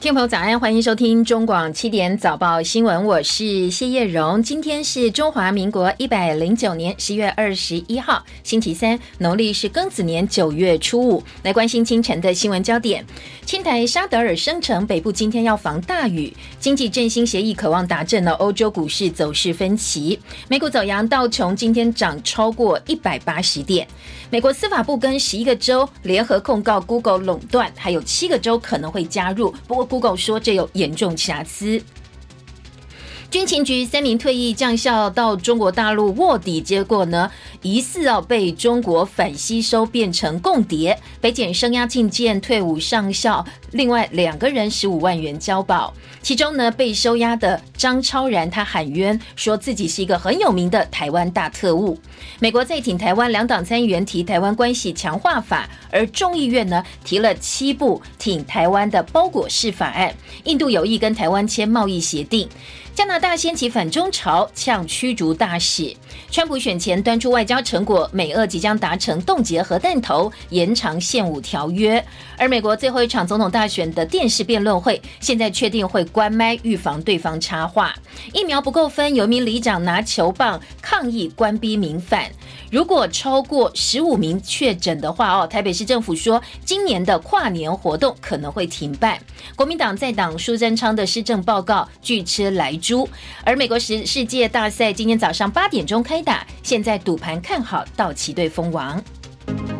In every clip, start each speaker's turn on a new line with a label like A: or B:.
A: 听众朋友早安，欢迎收听中广七点早报新闻，我是谢叶荣。今天是中华民国一百零九年十月二十一号，星期三，农历是庚子年九月初五。来关心清晨的新闻焦点。青台沙德尔生成，北部今天要防大雨。经济振兴协议渴望达阵了，欧洲股市走势分歧。美股走阳，道琼今天涨超过一百八十点。美国司法部跟十一个州联合控告 Google 垄断，还有七个州可能会加入，不过。Google 说这有严重瑕疵。军情局三名退役将校到中国大陆卧底，结果呢，疑似要被中国反吸收变成共谍。北检声押进见退伍上校，另外两个人十五万元交保。其中呢，被收押的张超然，他喊冤，说自己是一个很有名的台湾大特务。美国在挺台湾，两党参议员提台湾关系强化法，而众议院呢提了七部挺台湾的包裹式法案。印度有意跟台湾签贸易协定。加拿大掀起反中潮，呛驱逐大使。川普选前端出外交成果，美俄即将达成冻结核弹头、延长限武条约。而美国最后一场总统大选的电视辩论会，现在确定会关麦，预防对方插话。疫苗不够分，有名里长拿球棒抗议关闭民反。如果超过十五名确诊的话，哦，台北市政府说，今年的跨年活动可能会停办。国民党在党苏贞昌的施政报告拒吃来猪。而美国时世界大赛今天早上八点钟开打，现在赌盘看好道奇队封王。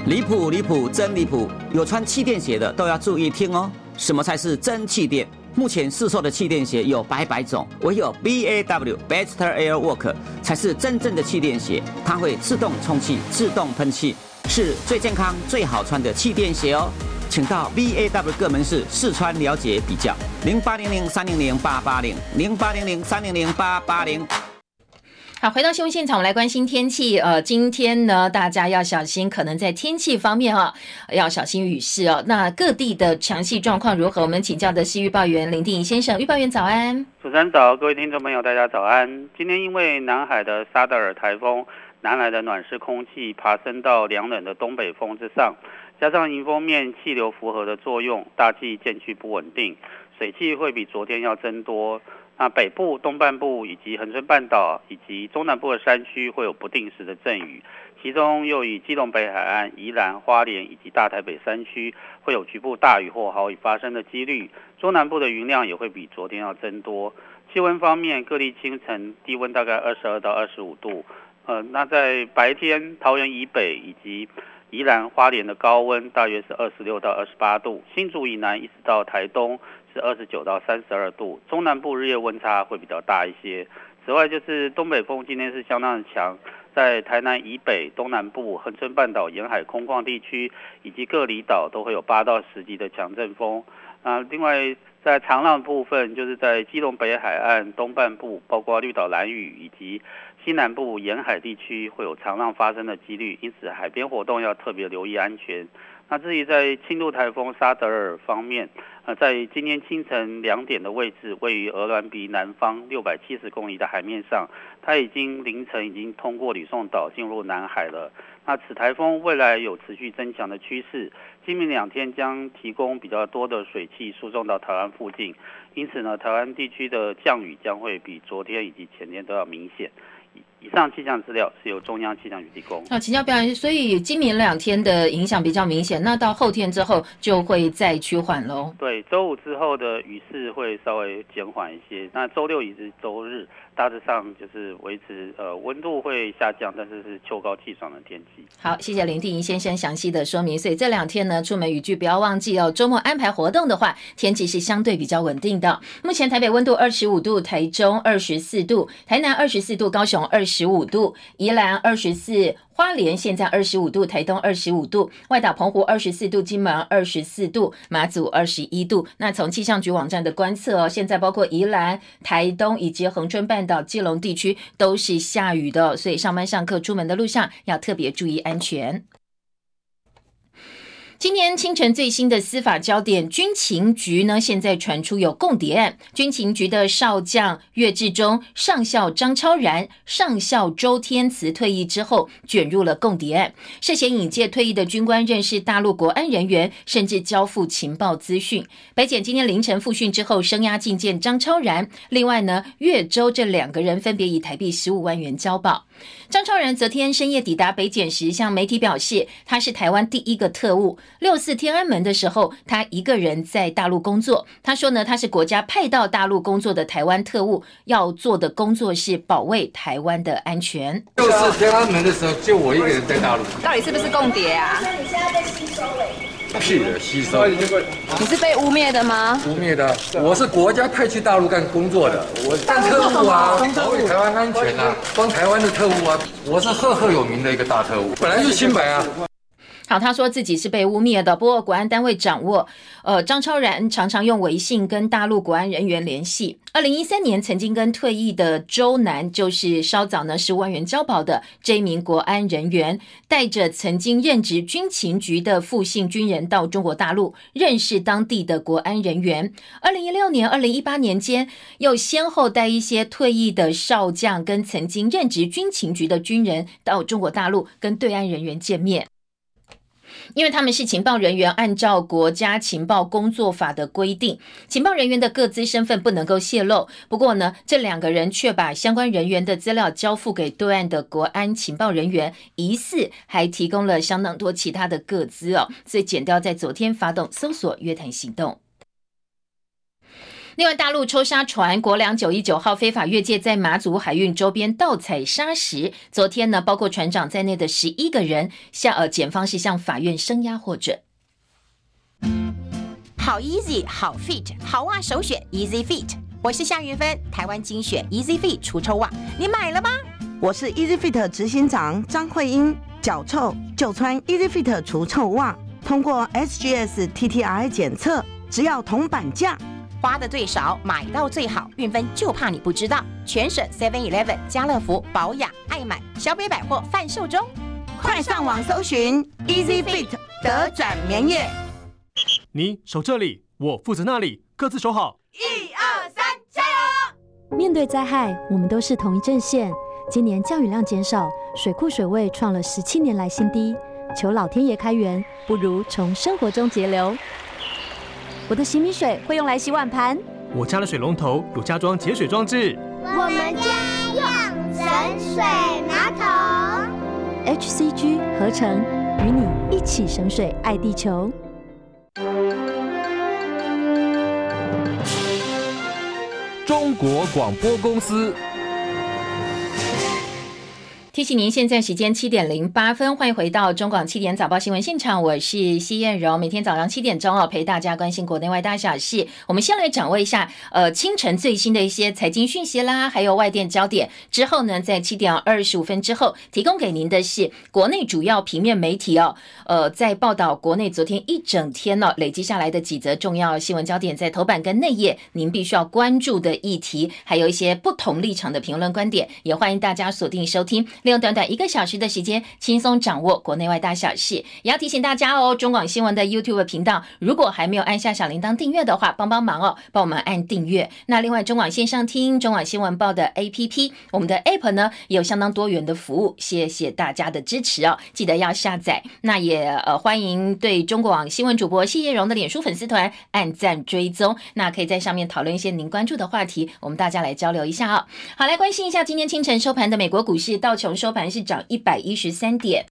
B: 离谱离谱真离谱，有穿气垫鞋的都要注意听哦。什么才是真气垫？目前市售的气垫鞋有百百种，唯有 B A W Best Air Work 才是真正的气垫鞋，它会自动充气、自动喷气，是最健康、最好穿的气垫鞋哦。请到 B A W 各门市试穿了解比较，零八零零三零零八八零零八零零三零零八八零。
A: 好，回到新闻现场，我们来关心天气。呃，今天呢，大家要小心，可能在天气方面哈，要小心雨势哦。那各地的强气状况如何？我们请教的是预报员林定先生，预报员早安。
C: 主持人早，各位听众朋友，大家早安。今天因为南海的沙德尔台风，南来的暖湿空气爬升到凉冷的东北风之上，加上迎风面气流符合的作用，大气渐趋不稳定，水汽会比昨天要增多。那北部、东半部以及恒春半岛以及中南部的山区会有不定时的阵雨，其中又以基隆北海岸、宜兰花莲以及大台北山区会有局部大雨或豪雨发生的几率。中南部的云量也会比昨天要增多。气温方面，各地清晨低温大概二十二到二十五度，呃，那在白天桃园以北以及宜兰花莲的高温大约是二十六到二十八度，新竹以南一直到台东。是二十九到三十二度，中南部日夜温差会比较大一些。此外，就是东北风今天是相当的强，在台南以北、东南部、恒春半岛沿海空旷地区以及各离岛都会有八到十级的强阵风。啊，另外在长浪部分，就是在基隆北海岸东半部，包括绿岛、蓝屿以及西南部沿海地区会有长浪发生的几率，因此海边活动要特别留意安全。那至于在轻度台风沙德尔方面，呃，在今天清晨两点的位置，位于鹅銮鼻南方六百七十公里的海面上，它已经凌晨已经通过吕宋岛进入南海了。那此台风未来有持续增强的趋势，今明两天将提供比较多的水汽输送到台湾附近，因此呢，台湾地区的降雨将会比昨天以及前天都要明显。以上气象资料是由中央气象局提供。
A: 那请教表演，所以今明两天的影响比较明显，那到后天之后就会再趋缓喽。
C: 对，周五之后的雨势会稍微减缓一些，那周六以及周日。大致上就是维持，呃，温度会下降，但是是秋高气爽的天气。
A: 好，谢谢林定仪先生详细的说明。所以这两天呢，出门雨具不要忘记哦。周末安排活动的话，天气是相对比较稳定的。目前台北温度二十五度，台中二十四度，台南二十四度，高雄二十五度，宜兰二十四。花莲现在二十五度，台东二十五度，外岛澎湖二十四度，金门二十四度，马祖二十一度。那从气象局网站的观测哦，现在包括宜兰、台东以及恒春半岛、基隆地区都是下雨的，所以上班上课出门的路上要特别注意安全。今天清晨最新的司法焦点，军情局呢，现在传出有共谍案。军情局的少将岳志忠、上校张超然、上校周天慈退役之后，卷入了共谍案，涉嫌引介退役的军官认识大陆国安人员，甚至交付情报资讯。北检今天凌晨复讯之后，声押进见张超然。另外呢，岳州这两个人分别以台币十五万元交保。张超然昨天深夜抵达北检时，向媒体表示，他是台湾第一个特务。六四天安门的时候，他一个人在大陆工作。他说呢，他是国家派到大陆工作的台湾特务，要做的工作是保卫台湾的安全。
D: 六四天安门的时候，就我一个人在大陆。
E: 到底是不是共谍啊？
D: 是的，吸收。
E: 你是被污蔑的吗？
D: 污蔑的，我是国家派去大陆干工作的，我干特务啊，保卫台湾安全啊，帮台湾的特务啊，我是赫赫有名的一个大特务，本来就清白啊。
A: 好，他说自己是被污蔑的，不过国安单位掌握，呃，张超然常常用微信跟大陆国安人员联系。二零一三年曾经跟退役的周南，就是稍早呢十万元交保的这一名国安人员，带着曾经任职军情局的复姓军人到中国大陆认识当地的国安人员。二零一六年、二零一八年间，又先后带一些退役的少将跟曾经任职军情局的军人到中国大陆跟对岸人员见面。因为他们是情报人员，按照国家情报工作法的规定，情报人员的各自身份不能够泄露。不过呢，这两个人却把相关人员的资料交付给对岸的国安情报人员，疑似还提供了相当多其他的各资哦。所以，剪掉在昨天发动搜索约谈行动。另外，大陆抽沙船“国良九一九号”非法越界，在马祖海运周边盗采砂石。昨天呢，包括船长在内的十一个人向呃检方是向法院声押获准。
F: 好 easy，好 fit，好袜首选 Easy Fit。我是夏云芬，台湾精选 Easy Fit 除臭袜，你买了吗？
G: 我是 Easy Fit 执行长张慧英，脚臭就穿 Easy Fit 除臭袜，通过 SGS TTI 检测，只要铜板价。
F: 花的最少，买到最好，运分就怕你不知道。全省 Seven Eleven、家乐福、保养、爱买、小北百货贩售中，
G: 快上网搜寻 Easy Fit 德转棉业。
H: 你守这里，我负责那里，各自守好。
I: 一二三，加油！
J: 面对灾害，我们都是同一阵线。今年降雨量减少，水库水位创了十七年来新低，求老天爷开源，不如从生活中节流。我的洗米水会用来洗碗盘。
H: 我家的水龙头有加装节水装置。
I: 我们家用省水马桶。
J: HCG 合成，与你一起省水，爱地球。
K: 中国广播公司。
A: 提醒您，现在时间七点零八分，欢迎回到中广七点早报新闻现场，我是西燕柔。每天早上七点钟哦，陪大家关心国内外大小事。我们先来掌握一下，呃，清晨最新的一些财经讯息啦，还有外电焦点。之后呢，在七点二十五分之后，提供给您的是国内主要平面媒体哦，呃，在报道国内昨天一整天呢累积下来的几则重要新闻焦点，在头版跟内页，您必须要关注的议题，还有一些不同立场的评论观点，也欢迎大家锁定收听。用短短一个小时的时间，轻松掌握国内外大小事。也要提醒大家哦，中广新闻的 YouTube 频道，如果还没有按下小铃铛订阅的话，帮帮忙哦，帮我们按订阅。那另外，中广线上听中广新闻报的 APP，我们的 App 呢也有相当多元的服务，谢谢大家的支持哦，记得要下载。那也呃欢迎对中国广新闻主播谢叶荣的脸书粉丝团按赞追踪，那可以在上面讨论一些您关注的话题，我们大家来交流一下哦。好，来关心一下今天清晨收盘的美国股市，道琼收盘。是涨一百一十三点，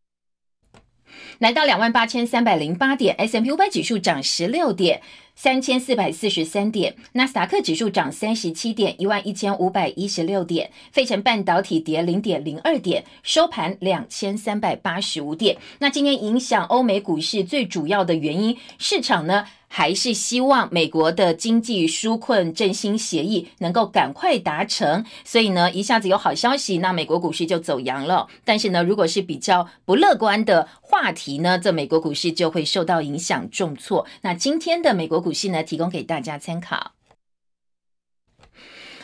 A: 来到两万八千三百零八点。S M P 五百指数涨十六点，三千四百四十三点。纳斯达克指数涨三十七点，一万一千五百一十六点。费城半导体跌零点零二点，收盘两千三百八十五点。那今天影响欧美股市最主要的原因，市场呢？还是希望美国的经济纾困振兴协议能够赶快达成，所以呢，一下子有好消息，那美国股市就走阳了。但是呢，如果是比较不乐观的话题呢，这美国股市就会受到影响重挫。那今天的美国股市呢，提供给大家参考。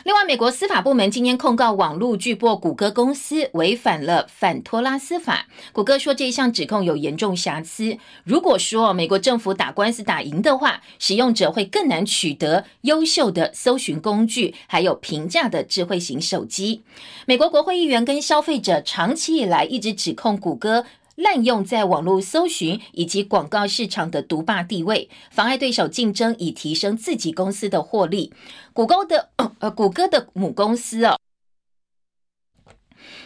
A: 另外，美国司法部门今天控告网络巨擘谷歌公司违反了反托拉斯法。谷歌说这一项指控有严重瑕疵。如果说美国政府打官司打赢的话，使用者会更难取得优秀的搜寻工具，还有平价的智慧型手机。美国国会议员跟消费者长期以来一直指控谷歌。滥用在网络搜寻以及广告市场的独霸地位，妨碍对手竞争，以提升自己公司的获利。谷歌的 呃，谷歌的母公司哦，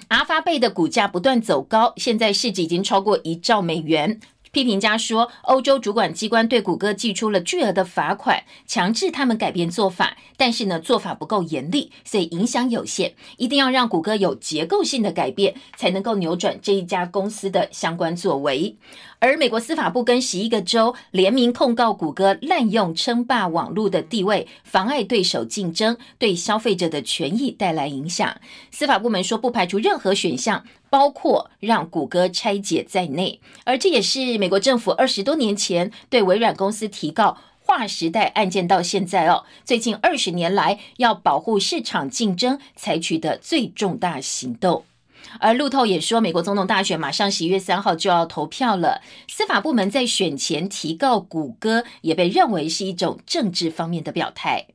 A: 阿发贝的股价不断走高，现在市值已经超过一兆美元。批评家说，欧洲主管机关对谷歌寄出了巨额的罚款，强制他们改变做法，但是呢，做法不够严厉，所以影响有限。一定要让谷歌有结构性的改变，才能够扭转这一家公司的相关作为。而美国司法部跟十一个州联名控告谷歌滥用称霸网络的地位，妨碍对手竞争，对消费者的权益带来影响。司法部门说，不排除任何选项，包括让谷歌拆解在内。而这也是美国政府二十多年前对微软公司提告划时代案件到现在哦，最近二十年来要保护市场竞争采取的最重大行动。而路透也说，美国总统大选马上十一月三号就要投票了。司法部门在选前提告谷歌，也被认为是一种政治方面的表态。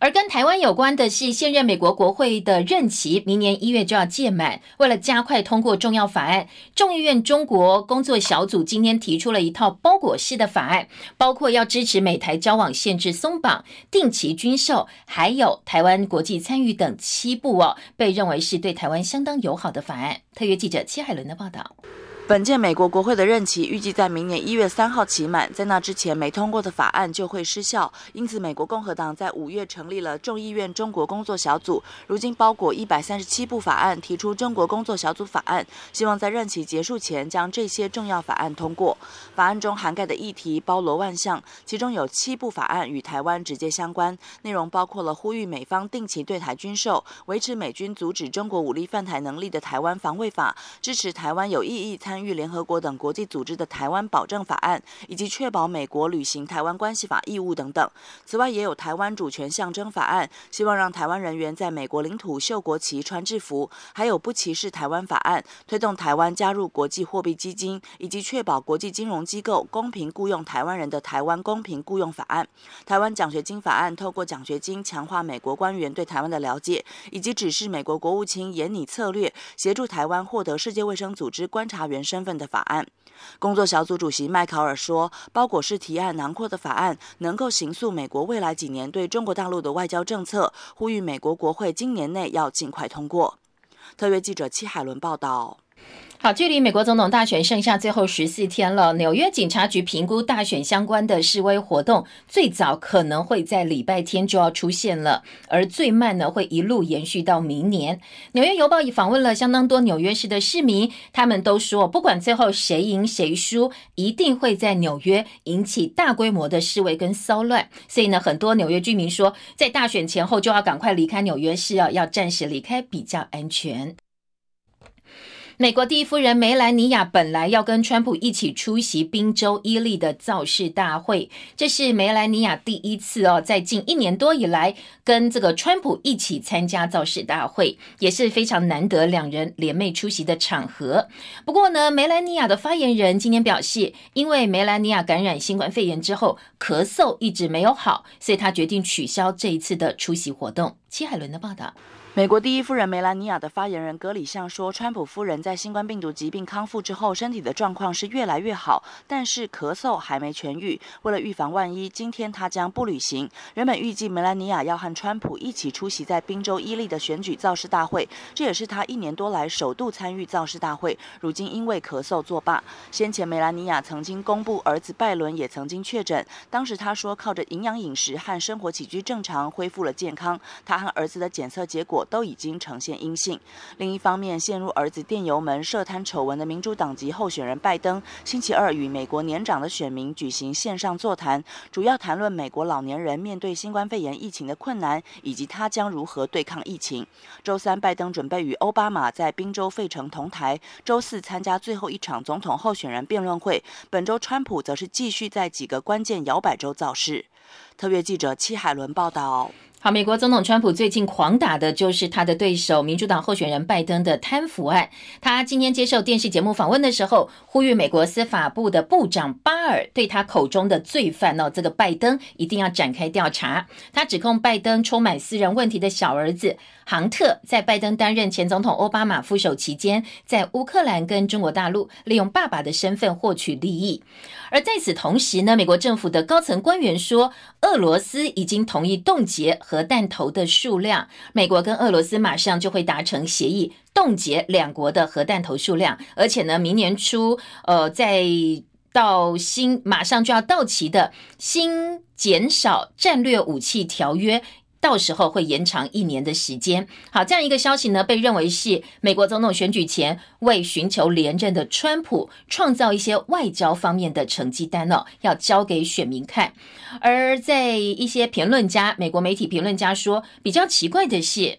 A: 而跟台湾有关的是，现任美国国会的任期明年一月就要届满。为了加快通过重要法案，众议院中国工作小组今天提出了一套包裹式的法案，包括要支持美台交往限制松绑、定期军售，还有台湾国际参与等七部哦，被认为是对台湾相当友好的法案。特约记者戚海伦的报道。
L: 本届美国国会的任期预计在明年一月三号期满，在那之前没通过的法案就会失效。因此，美国共和党在五月成立了众议院中国工作小组，如今包裹一百三十七部法案，提出中国工作小组法案，希望在任期结束前将这些重要法案通过。法案中涵盖的议题包罗万象，其中有七部法案与台湾直接相关，内容包括了呼吁美方定期对台军售、维持美军阻止中国武力犯台能力的台湾防卫法、支持台湾有意义参。参与联合国等国际组织的台湾保证法案，以及确保美国履行台湾关系法义务等等。此外，也有台湾主权象征法案，希望让台湾人员在美国领土绣国旗、穿制服；还有不歧视台湾法案，推动台湾加入国际货币基金，以及确保国际金融机构公平雇佣台湾人的台湾公平雇佣法案。台湾奖学金法案，透过奖学金强化美国官员对台湾的了解，以及指示美国国务卿严拟策略，协助台湾获得世界卫生组织观察员。身份的法案，工作小组主席迈考尔说：“包裹式提案囊括的法案，能够形塑美国未来几年对中国大陆的外交政策，呼吁美国国会今年内要尽快通过。”特约记者戚海伦报道。
A: 好，距离美国总统大选剩下最后十四天了。纽约警察局评估大选相关的示威活动，最早可能会在礼拜天就要出现了，而最慢呢会一路延续到明年。纽约邮报也访问了相当多纽约市的市民，他们都说，不管最后谁赢谁输，一定会在纽约引起大规模的示威跟骚乱。所以呢，很多纽约居民说，在大选前后就要赶快离开纽约市啊，要暂时离开比较安全。美国第一夫人梅兰妮亚本来要跟川普一起出席宾州伊利的造势大会，这是梅兰妮亚第一次哦，在近一年多以来跟这个川普一起参加造势大会，也是非常难得两人联袂出席的场合。不过呢，梅兰妮亚的发言人今天表示，因为梅兰妮亚感染新冠肺炎之后咳嗽一直没有好，所以他决定取消这一次的出席活动。齐海伦的报道。
L: 美国第一夫人梅兰妮亚的发言人格里向说，川普夫人在新冠病毒疾病康复之后，身体的状况是越来越好，但是咳嗽还没痊愈。为了预防万一，今天她将不旅行。原本预计梅兰妮亚要和川普一起出席在宾州伊利的选举造势大会，这也是她一年多来首度参与造势大会。如今因为咳嗽作罢。先前梅兰妮亚曾经公布儿子拜伦也曾经确诊，当时她说靠着营养饮食和生活起居正常恢复了健康。她和儿子的检测结果。都已经呈现阴性。另一方面，陷入儿子电邮门涉贪丑闻的民主党籍候选人拜登，星期二与美国年长的选民举行线上座谈，主要谈论美国老年人面对新冠肺炎疫情的困难，以及他将如何对抗疫情。周三，拜登准备与奥巴马在宾州费城同台；周四参加最后一场总统候选人辩论会。本周，川普则是继续在几个关键摇摆州造势。特约记者戚海伦报道。
A: 好，美国总统川普最近狂打的就是他的对手民主党候选人拜登的贪腐案。他今天接受电视节目访问的时候，呼吁美国司法部的部长巴尔对他口中的罪犯哦，这个拜登一定要展开调查。他指控拜登充满私人问题的小儿子杭特，在拜登担任前总统奥巴马副手期间，在乌克兰跟中国大陆利用爸爸的身份获取利益。而在此同时呢，美国政府的高层官员说，俄罗斯已经同意冻结核弹头的数量，美国跟俄罗斯马上就会达成协议，冻结两国的核弹头数量，而且呢，明年初，呃，在到新马上就要到期的新减少战略武器条约。到时候会延长一年的时间。好，这样一个消息呢，被认为是美国总统选举前为寻求连任的川普创造一些外交方面的成绩单哦，要交给选民看。而在一些评论家、美国媒体评论家说，比较奇怪的是。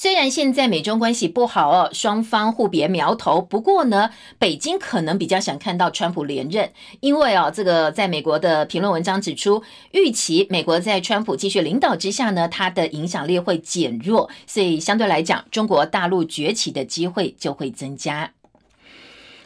A: 虽然现在美中关系不好哦，双方互别苗头。不过呢，北京可能比较想看到川普连任，因为哦，这个在美国的评论文章指出，预期美国在川普继续领导之下呢，它的影响力会减弱，所以相对来讲，中国大陆崛起的机会就会增加。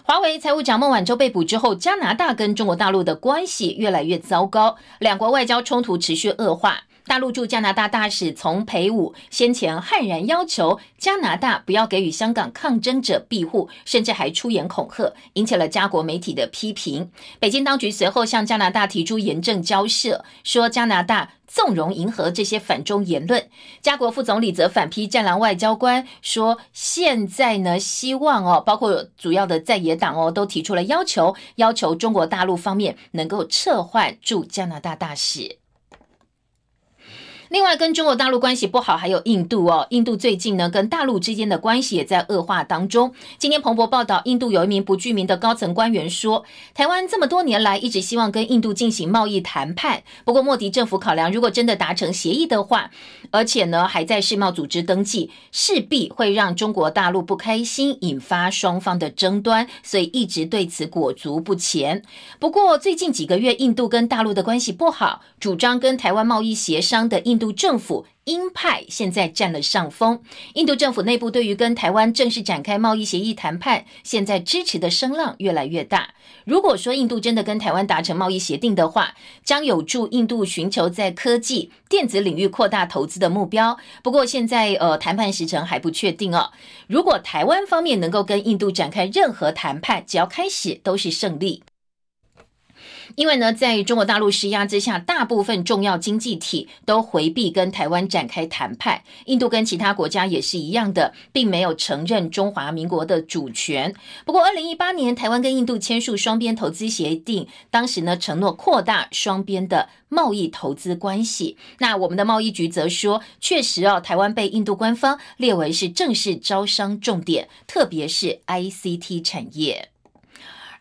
A: 华为财务长孟晚舟被捕之后，加拿大跟中国大陆的关系越来越糟糕，两国外交冲突持续恶化。大陆驻加拿大大使丛培武先前悍然要求加拿大不要给予香港抗争者庇护，甚至还出言恐吓，引起了加国媒体的批评。北京当局随后向加拿大提出严正交涉，说加拿大纵容迎合这些反中言论。加国副总理则反批战狼外交官，说现在呢希望哦，包括主要的在野党哦，都提出了要求，要求中国大陆方面能够撤换驻加拿大大使。另外，跟中国大陆关系不好，还有印度哦。印度最近呢，跟大陆之间的关系也在恶化当中。今天彭博报道，印度有一名不具名的高层官员说，台湾这么多年来一直希望跟印度进行贸易谈判，不过莫迪政府考量，如果真的达成协议的话，而且呢还在世贸组织登记，势必会让中国大陆不开心，引发双方的争端，所以一直对此裹足不前。不过最近几个月，印度跟大陆的关系不好，主张跟台湾贸易协商的印。印度政府鹰派现在占了上风。印度政府内部对于跟台湾正式展开贸易协议谈判，现在支持的声浪越来越大。如果说印度真的跟台湾达成贸易协定的话，将有助印度寻求在科技、电子领域扩大投资的目标。不过现在呃谈判时程还不确定哦。如果台湾方面能够跟印度展开任何谈判，只要开始都是胜利。因为呢，在中国大陆施压之下，大部分重要经济体都回避跟台湾展开谈判。印度跟其他国家也是一样的，并没有承认中华民国的主权。不过，二零一八年台湾跟印度签署双边投资协定，当时呢承诺扩大双边的贸易投资关系。那我们的贸易局则说，确实哦，台湾被印度官方列为是正式招商重点，特别是 ICT 产业。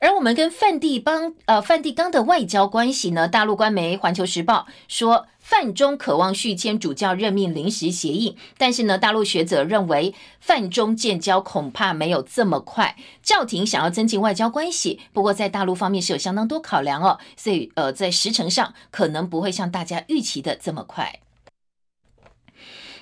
A: 而我们跟梵蒂邦呃梵蒂冈的外交关系呢？大陆官媒《环球时报》说，范中渴望续签主教任命临时协议，但是呢，大陆学者认为范中建交恐怕没有这么快。教廷想要增进外交关系，不过在大陆方面是有相当多考量哦，所以呃，在时程上可能不会像大家预期的这么快。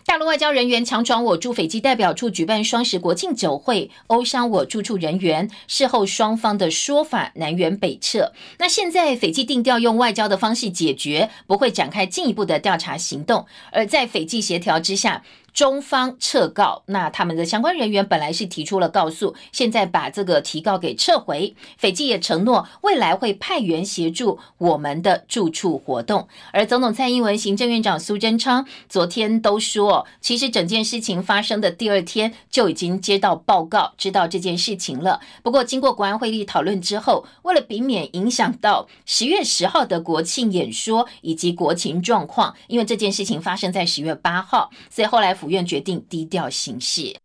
A: 大陆外交人员强闯我驻斐济代表处举办双十国庆酒会，殴伤我驻处人员。事后双方的说法南辕北辙。那现在斐济定调用外交的方式解决，不会展开进一步的调查行动。而在斐济协调之下。中方撤告，那他们的相关人员本来是提出了告诉，现在把这个提告给撤回。斐济也承诺未来会派员协助我们的驻处活动。而总统蔡英文、行政院长苏贞昌昨天都说，其实整件事情发生的第二天就已经接到报告，知道这件事情了。不过经过国安会议讨论之后，为了避免影响到十月十号的国庆演说以及国情状况，因为这件事情发生在十月八号，所以后来。府院决定低调行事。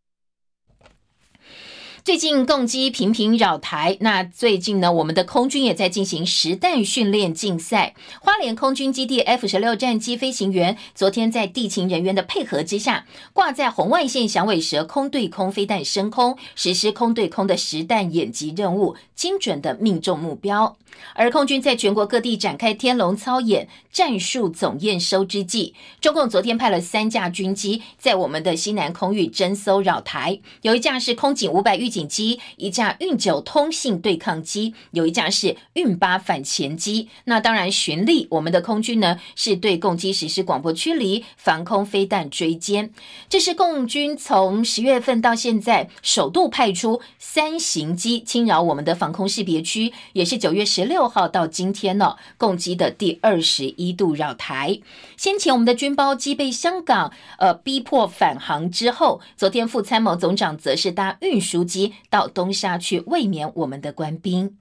A: 最近共机频频扰台，那最近呢，我们的空军也在进行实弹训练竞赛。花莲空军基地 F 十六战机飞行员昨天在地勤人员的配合之下，挂在红外线响尾蛇空对空飞弹升空，实施空对空的实弹演习任务，精准的命中目标。而空军在全国各地展开天龙操演、战术总验收之际，中共昨天派了三架军机在我们的西南空域侦搜扰台，有一架是空警五百预警机，一架运九通信对抗机，有一架是运八反潜机。那当然，巡历我们的空军呢是对共机实施广播驱离、防空飞弹追歼。这是共军从十月份到现在首度派出三型机侵扰我们的防空识别区，也是九月十六。号到今天呢，共机的第二十一度绕台。先前我们的军包机被香港呃逼迫返航之后，昨天副参谋总长则是搭运输机到东沙去慰勉我们的官兵。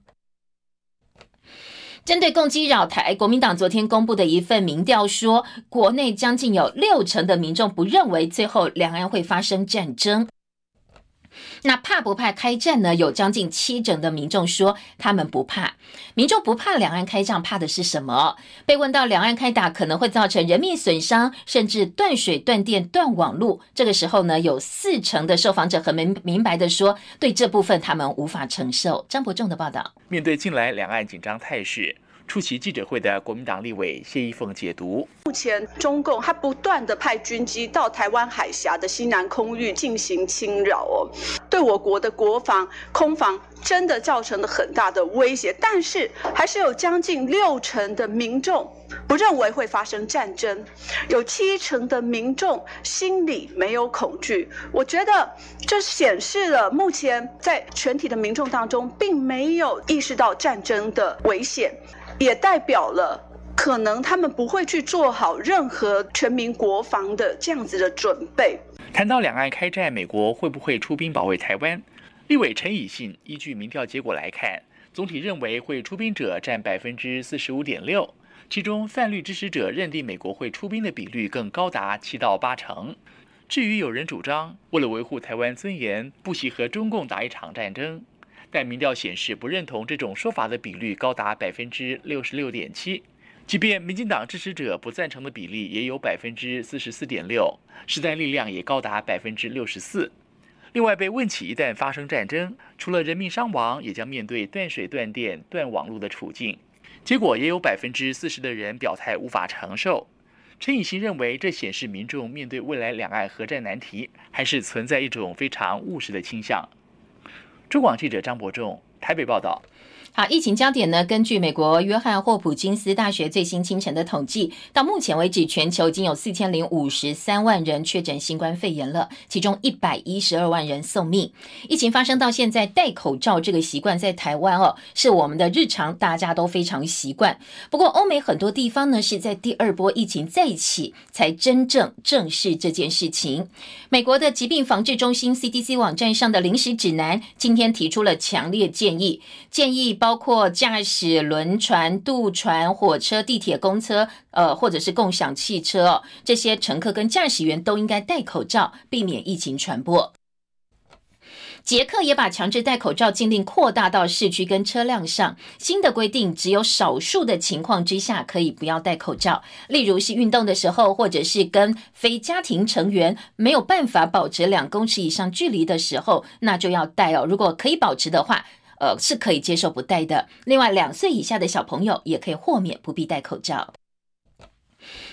A: 针对共机扰台，国民党昨天公布的一份民调说，国内将近有六成的民众不认为最后两岸会发生战争。那怕不怕开战呢？有将近七成的民众说他们不怕。民众不怕两岸开战，怕的是什么？被问到两岸开打可能会造成人命损伤，甚至断水、断电、断网路，这个时候呢，有四成的受访者很明明白的说，对这部分他们无法承受。张伯仲的报道。
M: 面对近来两岸紧张态势。出席记者会的国民党立委谢依凤解读：
N: 目前中共他不断的派军机到台湾海峡的西南空域进行侵扰哦，对我国的国防空防真的造成了很大的威胁。但是还是有将近六成的民众不认为会发生战争，有七成的民众心里没有恐惧。我觉得这显示了目前在全体的民众当中，并没有意识到战争的危险。也代表了可能他们不会去做好任何全民国防的这样子的准备。
M: 谈到两岸开战，美国会不会出兵保卫台湾？立委陈以信依据民调结果来看，总体认为会出兵者占百分之四十五点六，其中泛绿支持者认定美国会出兵的比率更高达七到八成。至于有人主张为了维护台湾尊严，不惜和中共打一场战争。但民调显示，不认同这种说法的比率高达百分之六十六点七。即便民进党支持者不赞成的比例也有百分之四十四点六，时代力量也高达百分之六十四。另外，被问起一旦发生战争，除了人民伤亡，也将面对断水、断电、断网络的处境，结果也有百分之四十的人表态无法承受。陈以新认为，这显示民众面对未来两岸核战难题，还是存在一种非常务实的倾向。中广记者张博仲台北报道。
A: 好，疫情焦点呢？根据美国约翰霍普金斯大学最新清晨的统计，到目前为止，全球已经有四千零五十三万人确诊新冠肺炎了，其中一百一十二万人送命。疫情发生到现在，戴口罩这个习惯在台湾哦，是我们的日常，大家都非常习惯。不过，欧美很多地方呢，是在第二波疫情再起才真正正视这件事情。美国的疾病防治中心 CDC 网站上的临时指南今天提出了强烈建议，建议。包括驾驶轮船、渡船、火车、地铁、公车，呃，或者是共享汽车，这些乘客跟驾驶员都应该戴口罩，避免疫情传播。捷克也把强制戴口罩禁令扩大到市区跟车辆上。新的规定只有少数的情况之下可以不要戴口罩，例如是运动的时候，或者是跟非家庭成员没有办法保持两公尺以上距离的时候，那就要戴哦。如果可以保持的话。呃，是可以接受不戴的。另外，两岁以下的小朋友也可以豁免不必戴口罩。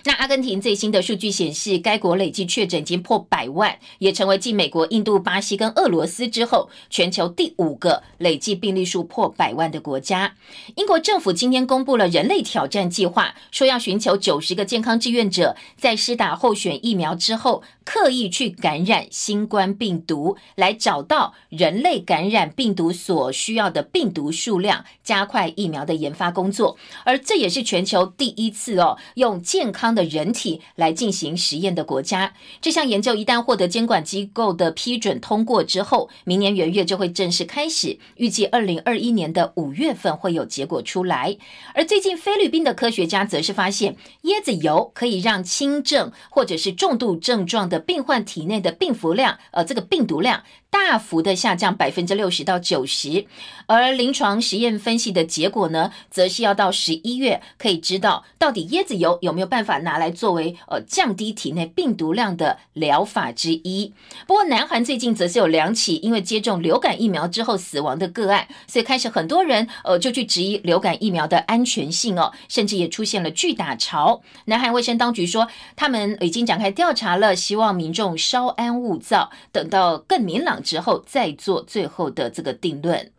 A: 那阿根廷最新的数据显示，该国累计确诊已经破百万，也成为继美国、印度、巴西跟俄罗斯之后，全球第五个累计病例数破百万的国家。英国政府今天公布了人类挑战计划，说要寻求九十个健康志愿者，在施打候选疫苗之后，刻意去感染新冠病毒，来找到人类感染病毒所需要的病毒数量，加快疫苗的研发工作。而这也是全球第一次哦，用健康。的人体来进行实验的国家，这项研究一旦获得监管机构的批准通过之后，明年元月就会正式开始，预计二零二一年的五月份会有结果出来。而最近菲律宾的科学家则是发现，椰子油可以让轻症或者是重度症状的病患体内的病毒量，呃，这个病毒量。大幅的下降百分之六十到九十，而临床实验分析的结果呢，则是要到十一月可以知道到底椰子油有没有办法拿来作为呃降低体内病毒量的疗法之一。不过，南韩最近则是有两起因为接种流感疫苗之后死亡的个案，所以开始很多人呃就去质疑流感疫苗的安全性哦，甚至也出现了巨打潮。南韩卫生当局说，他们已经展开调查了，希望民众稍安勿躁，等到更明朗之后再做最后的这个定论。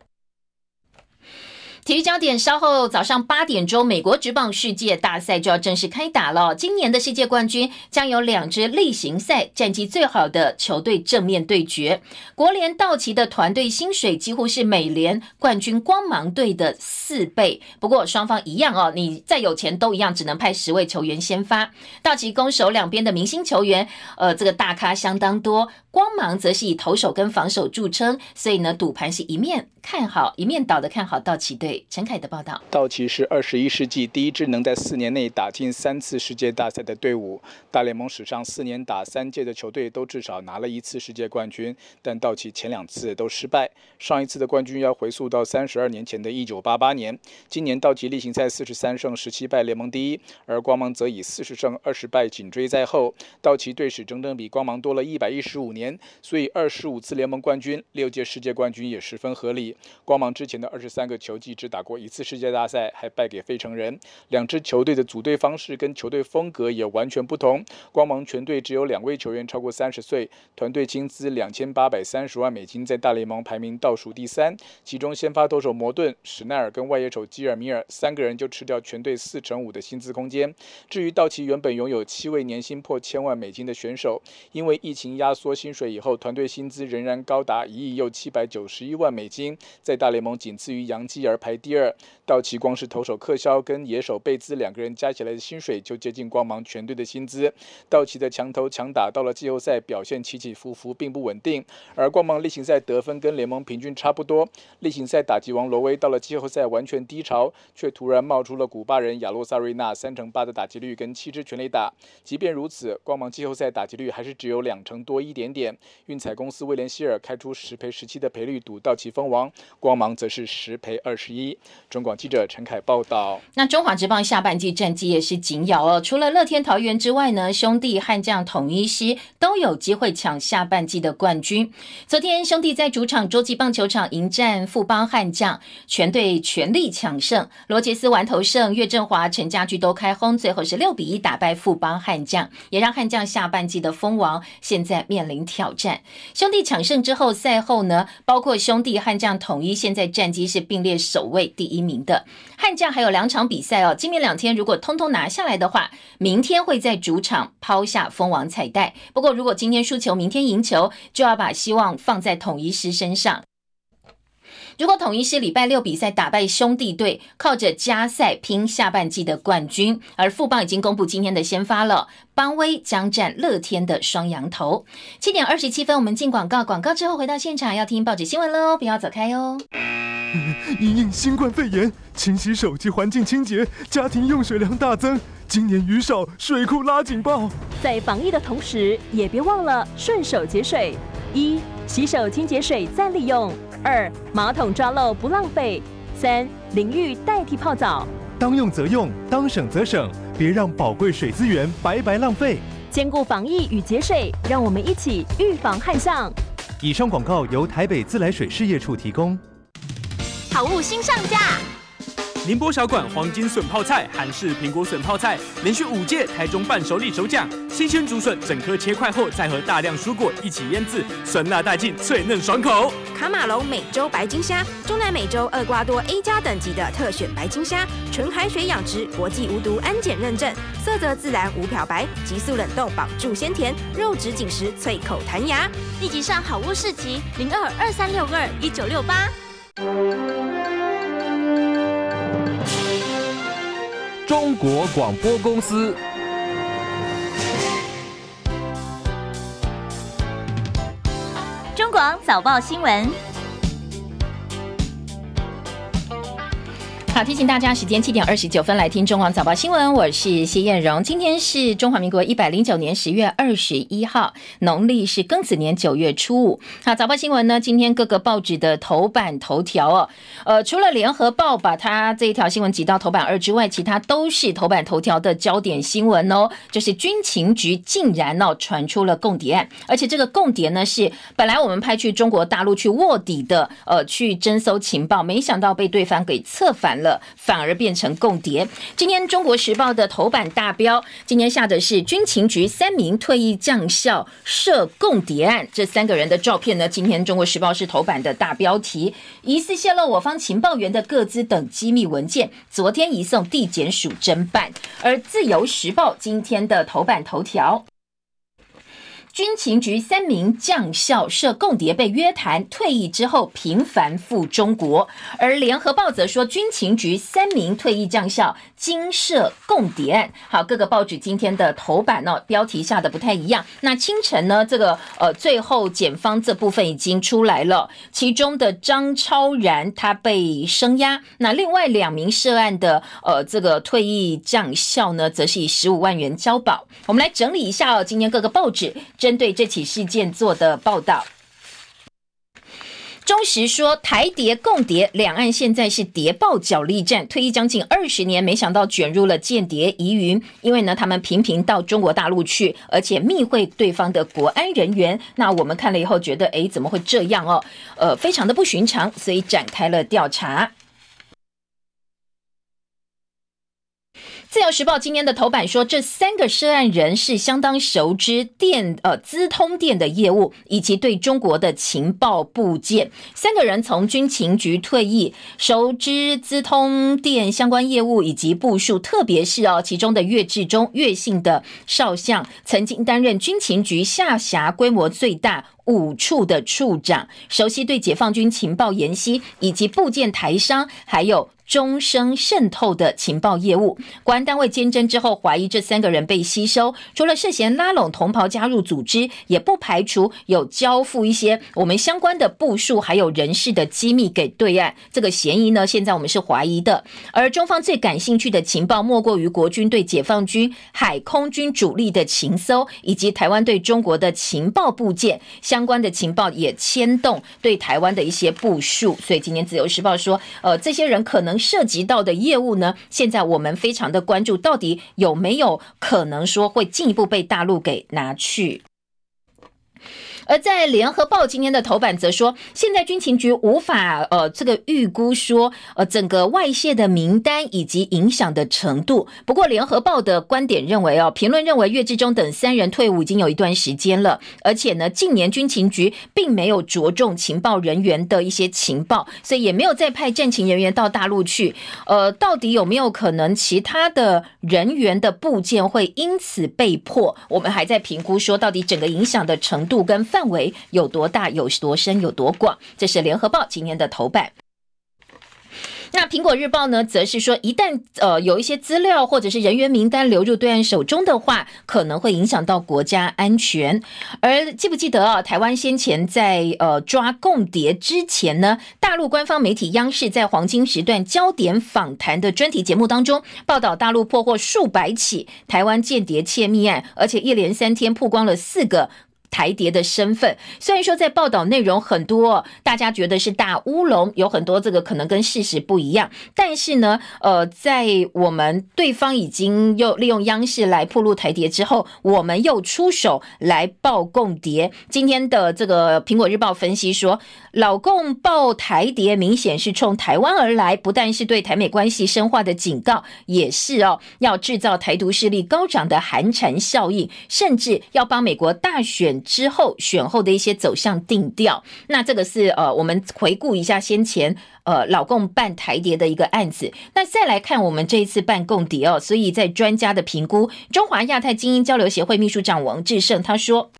A: 体育焦点，稍后早上八点钟，美国职棒世界大赛就要正式开打了。今年的世界冠军将有两支例行赛战绩最好的球队正面对决。国联道奇的团队薪水几乎是美联冠军光芒队的四倍，不过双方一样哦，你再有钱都一样，只能派十位球员先发。道奇攻守两边的明星球员，呃，这个大咖相当多。光芒则是以投手跟防守著称，所以呢，赌盘是一面看好，一面倒的看好道奇队。陈凯的报道：
O: 道奇是二十一世纪第一支能在四年内打进三次世界大赛的队伍。大联盟史上四年打三届的球队都至少拿了一次世界冠军，但道奇前两次都失败。上一次的冠军要回溯到三十二年前的一九八八年。今年道奇例行赛四十三胜十七败，联盟第一，而光芒则以四十胜二十败紧追在后。道奇队史整整比光芒多了一百一十五年。所以二十五次联盟冠军、六届世界冠军也十分合理。光芒之前的二十三个球季只打过一次世界大赛，还败给费城人。两支球队的组队方式跟球队风格也完全不同。光芒全队只有两位球员超过三十岁，团队薪资两千八百三十万美金，在大联盟排名倒数第三。其中先发投手摩顿、史奈尔跟外野手基尔米尔三个人就吃掉全队四成五的薪资空间。至于道奇原本拥有七位年薪破千万美金的选手，因为疫情压缩薪。水以后，团队薪资仍然高达一亿又七百九十一万美金，在大联盟仅次于杨基而排第二。道奇光是投手克肖跟野手贝兹两个人加起来的薪水就接近光芒全队的薪资。道奇的强投强打到了季后赛表现起起伏伏，并不稳定。而光芒例行赛得分跟联盟平均差不多。例行赛打击王罗威到了季后赛完全低潮，却突然冒出了古巴人亚洛萨瑞纳三成八的打击率跟七支全垒打。即便如此，光芒季后赛打击率还是只有两成多一点点。运彩公司威廉希尔开出十赔十七的赔率赌道奇封王，光芒则是十赔二十一。中广记者陈凯报道。
A: 那中华职棒下半季战绩也是紧咬哦，除了乐天桃园之外呢，兄弟悍将统一师都有机会抢下半季的冠军。昨天兄弟在主场洲际棒球场迎战富邦悍将，全队全力抢胜，罗杰斯完投胜，岳振华、陈家驹都开轰，最后是六比一打败富邦悍将，也让悍将下半季的封王现在面临。挑战兄弟抢胜之后，赛后呢，包括兄弟悍将统一，现在战绩是并列首位第一名的。悍将还有两场比赛哦，今明两天如果通通拿下来的话，明天会在主场抛下封王彩带。不过如果今天输球，明天赢球，就要把希望放在统一师身上。如果统一是礼拜六比赛打败兄弟队，靠着加赛拼下半季的冠军。而富邦已经公布今天的先发了，邦威将战乐天的双羊头。七点二十七分，我们进广告，广告之后回到现场要听报纸新闻喽，不要走开哦。
H: 因应新冠肺炎，清洗手及环境清洁，家庭用水量大增，今年雨少，水库拉警报。
J: 在防疫的同时，也别忘了顺手节水。一、洗手清洁水再利用；二、马桶抓漏不浪费；三、淋浴代替泡澡。
H: 当用则用，当省则省，别让宝贵水资源白白浪费。
J: 兼顾防疫与节水，让我们一起预防旱象。
H: 以上广告由台北自来水事业处提供。
F: 好物新上架。
P: 宁波小馆黄金笋泡菜、韩式苹果笋泡菜，连续五届台中伴手礼首奖。新鲜竹笋，整颗切块后，再和大量蔬果一起腌制，酸辣带劲，脆嫩爽口。
F: 卡马龙美洲白金虾，中南美洲厄瓜多 A 加等级的特选白金虾，纯海水养殖，国际无毒安检认证，色泽自然无漂白，急速冷冻保住鲜甜，肉质紧实，脆口弹牙。
Q: 立即上好物市集零二二三六二一九六八。
K: 中国广播公司。
Q: 中广早报新闻。
A: 好，提醒大家，时间七点二十九分来听中广早报新闻，我是谢燕荣。今天是中华民国一百零九年十月二十一号，农历是庚子年九月初五。好，早报新闻呢，今天各个报纸的头版头条哦，呃，除了联合报把它这一条新闻挤到头版二之外，其他都是头版头条的焦点新闻哦。就是军情局竟然哦传出了共谍案，而且这个共谍呢是本来我们派去中国大陆去卧底的，呃，去侦搜情报，没想到被对方给策反。了，反而变成共谍。今天《中国时报》的头版大标，今天下的是军情局三名退役将校涉共谍案，这三个人的照片呢？今天《中国时报》是头版的大标题，疑似泄露我方情报员的各资等机密文件，昨天移送地检署侦办。而《自由时报》今天的头版头条。军情局三名将校涉共谍被约谈，退役之后频繁赴中国。而联合报则说，军情局三名退役将校经涉共谍案。好，各个报纸今天的头版呢，标题下的不太一样。那清晨呢，这个呃，最后检方这部分已经出来了，其中的张超然他被声押，那另外两名涉案的呃这个退役将校呢，则是以十五万元交保。我们来整理一下哦，今天各个报纸。针对这起事件做的报道，中时说台谍共谍，两岸现在是谍报角力战。退役将近二十年，没想到卷入了间谍疑云。因为呢，他们频频到中国大陆去，而且密会对方的国安人员。那我们看了以后，觉得哎，怎么会这样哦？呃，非常的不寻常，所以展开了调查。自由时报今天的头版说，这三个涉案人是相当熟知电呃资通电的业务，以及对中国的情报部件。三个人从军情局退役，熟知资通电相关业务以及部署。特别是哦，其中的岳志忠，岳姓的少将，曾经担任军情局下辖规模最大五处的处长，熟悉对解放军情报研析以及部件台商，还有。终生渗透的情报业务，国安单位监侦之后，怀疑这三个人被吸收，除了涉嫌拉拢同袍加入组织，也不排除有交付一些我们相关的部署还有人事的机密给对岸。这个嫌疑呢，现在我们是怀疑的。而中方最感兴趣的情报，莫过于国军对解放军海空军主力的情搜，以及台湾对中国的情报部件相关的情报，也牵动对台湾的一些部署。所以今天自由时报说，呃，这些人可能。涉及到的业务呢？现在我们非常的关注，到底有没有可能说会进一步被大陆给拿去？而在联合报今天的头版则说，现在军情局无法呃这个预估说呃整个外泄的名单以及影响的程度。不过联合报的观点认为哦，评论认为岳志忠等三人退伍已经有一段时间了，而且呢近年军情局并没有着重情报人员的一些情报，所以也没有再派战情人员到大陆去。呃，到底有没有可能其他的人员的部件会因此被迫？我们还在评估说到底整个影响的程度跟。范围有多大、有多深、有多广？这是联合报今天的头版。那苹果日报呢，则是说，一旦呃有一些资料或者是人员名单流入对岸手中的话，可能会影响到国家安全。而记不记得啊？台湾先前在呃抓共谍之前呢，大陆官方媒体央视在黄金时段焦点访谈的专题节目当中，报道大陆破获数百起台湾间谍窃密案，而且一连三天曝光了四个。台谍的身份，虽然说在报道内容很多，大家觉得是大乌龙，有很多这个可能跟事实不一样，但是呢，呃，在我们对方已经又利用央视来铺路台谍之后，我们又出手来报共谍。今天的这个苹果日报分析说，老共报台谍明显是冲台湾而来，不但是对台美关系深化的警告，也是哦要制造台独势力高涨的寒蝉效应，甚至要帮美国大选。之后选后的一些走向定调，那这个是呃，我们回顾一下先前呃老共办台谍的一个案子，那再来看我们这一次办共谍哦，所以在专家的评估，中华亚太精英交流协会秘书长王志胜他说。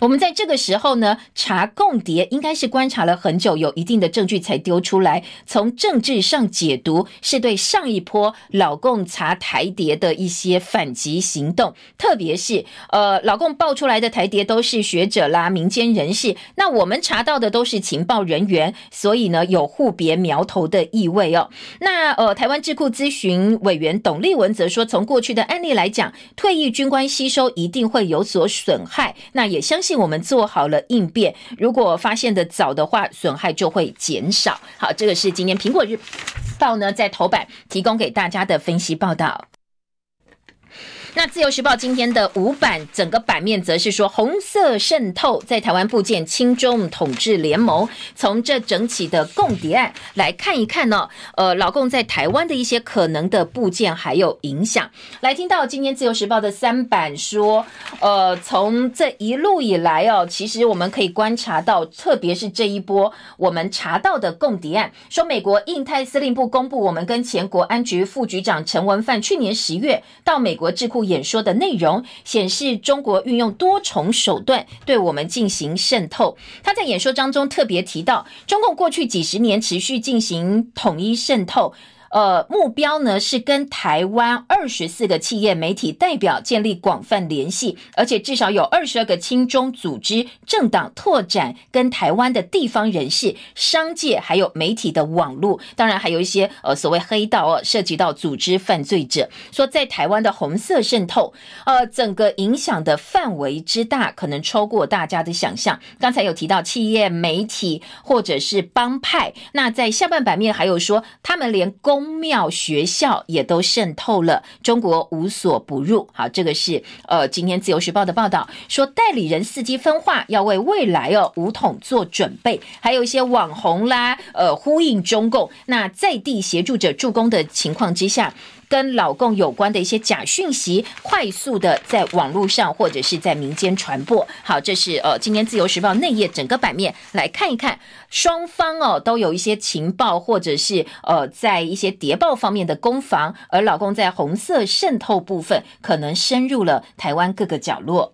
A: 我们在这个时候呢，查共谍应该是观察了很久，有一定的证据才丢出来。从政治上解读，是对上一波老共查台谍的一些反击行动，特别是呃，老共爆出来的台谍都是学者啦、民间人士，那我们查到的都是情报人员，所以呢，有互别苗头的意味哦。那呃，台湾智库咨询委员董立文则说，从过去的案例来讲，退役军官吸收一定会有所损害，那也相信我们做好了应变，如果发现的早的话，损害就会减少。好，这个是今天苹果日报呢在头版提供给大家的分析报道。那自由时报今天的五版整个版面则是说，红色渗透在台湾部件亲中统治联盟。从这整起的共谍案来看一看呢，呃，老共在台湾的一些可能的部件还有影响。来听到今天自由时报的三版说，呃，从这一路以来哦，其实我们可以观察到，特别是这一波我们查到的共谍案，说美国印太司令部公布，我们跟前国安局副局长陈文范去年十月到美国智库。演说的内容显示，中国运用多重手段对我们进行渗透。他在演说当中特别提到，中共过去几十年持续进行统一渗透。呃，目标呢是跟台湾二十四个企业媒体代表建立广泛联系，而且至少有二十二个亲中组织政党拓展跟台湾的地方人士、商界还有媒体的网络，当然还有一些呃所谓黑道哦，涉及到组织犯罪者。说在台湾的红色渗透，呃，整个影响的范围之大，可能超过大家的想象。刚才有提到企业媒体或者是帮派，那在下半版面还有说他们连公公庙学校也都渗透了，中国无所不入。好，这个是呃，今天自由时报的报道说，代理人伺机分化，要为未来哦武统做准备。还有一些网红啦，呃，呼应中共那在地协助者助攻的情况之下。跟老共有关的一些假讯息，快速的在网络上或者是在民间传播。好，这是呃，今天自由时报内页整个版面来看一看，双方哦都有一些情报或者是呃在一些谍报方面的攻防，而老共在红色渗透部分可能深入了台湾各个角落。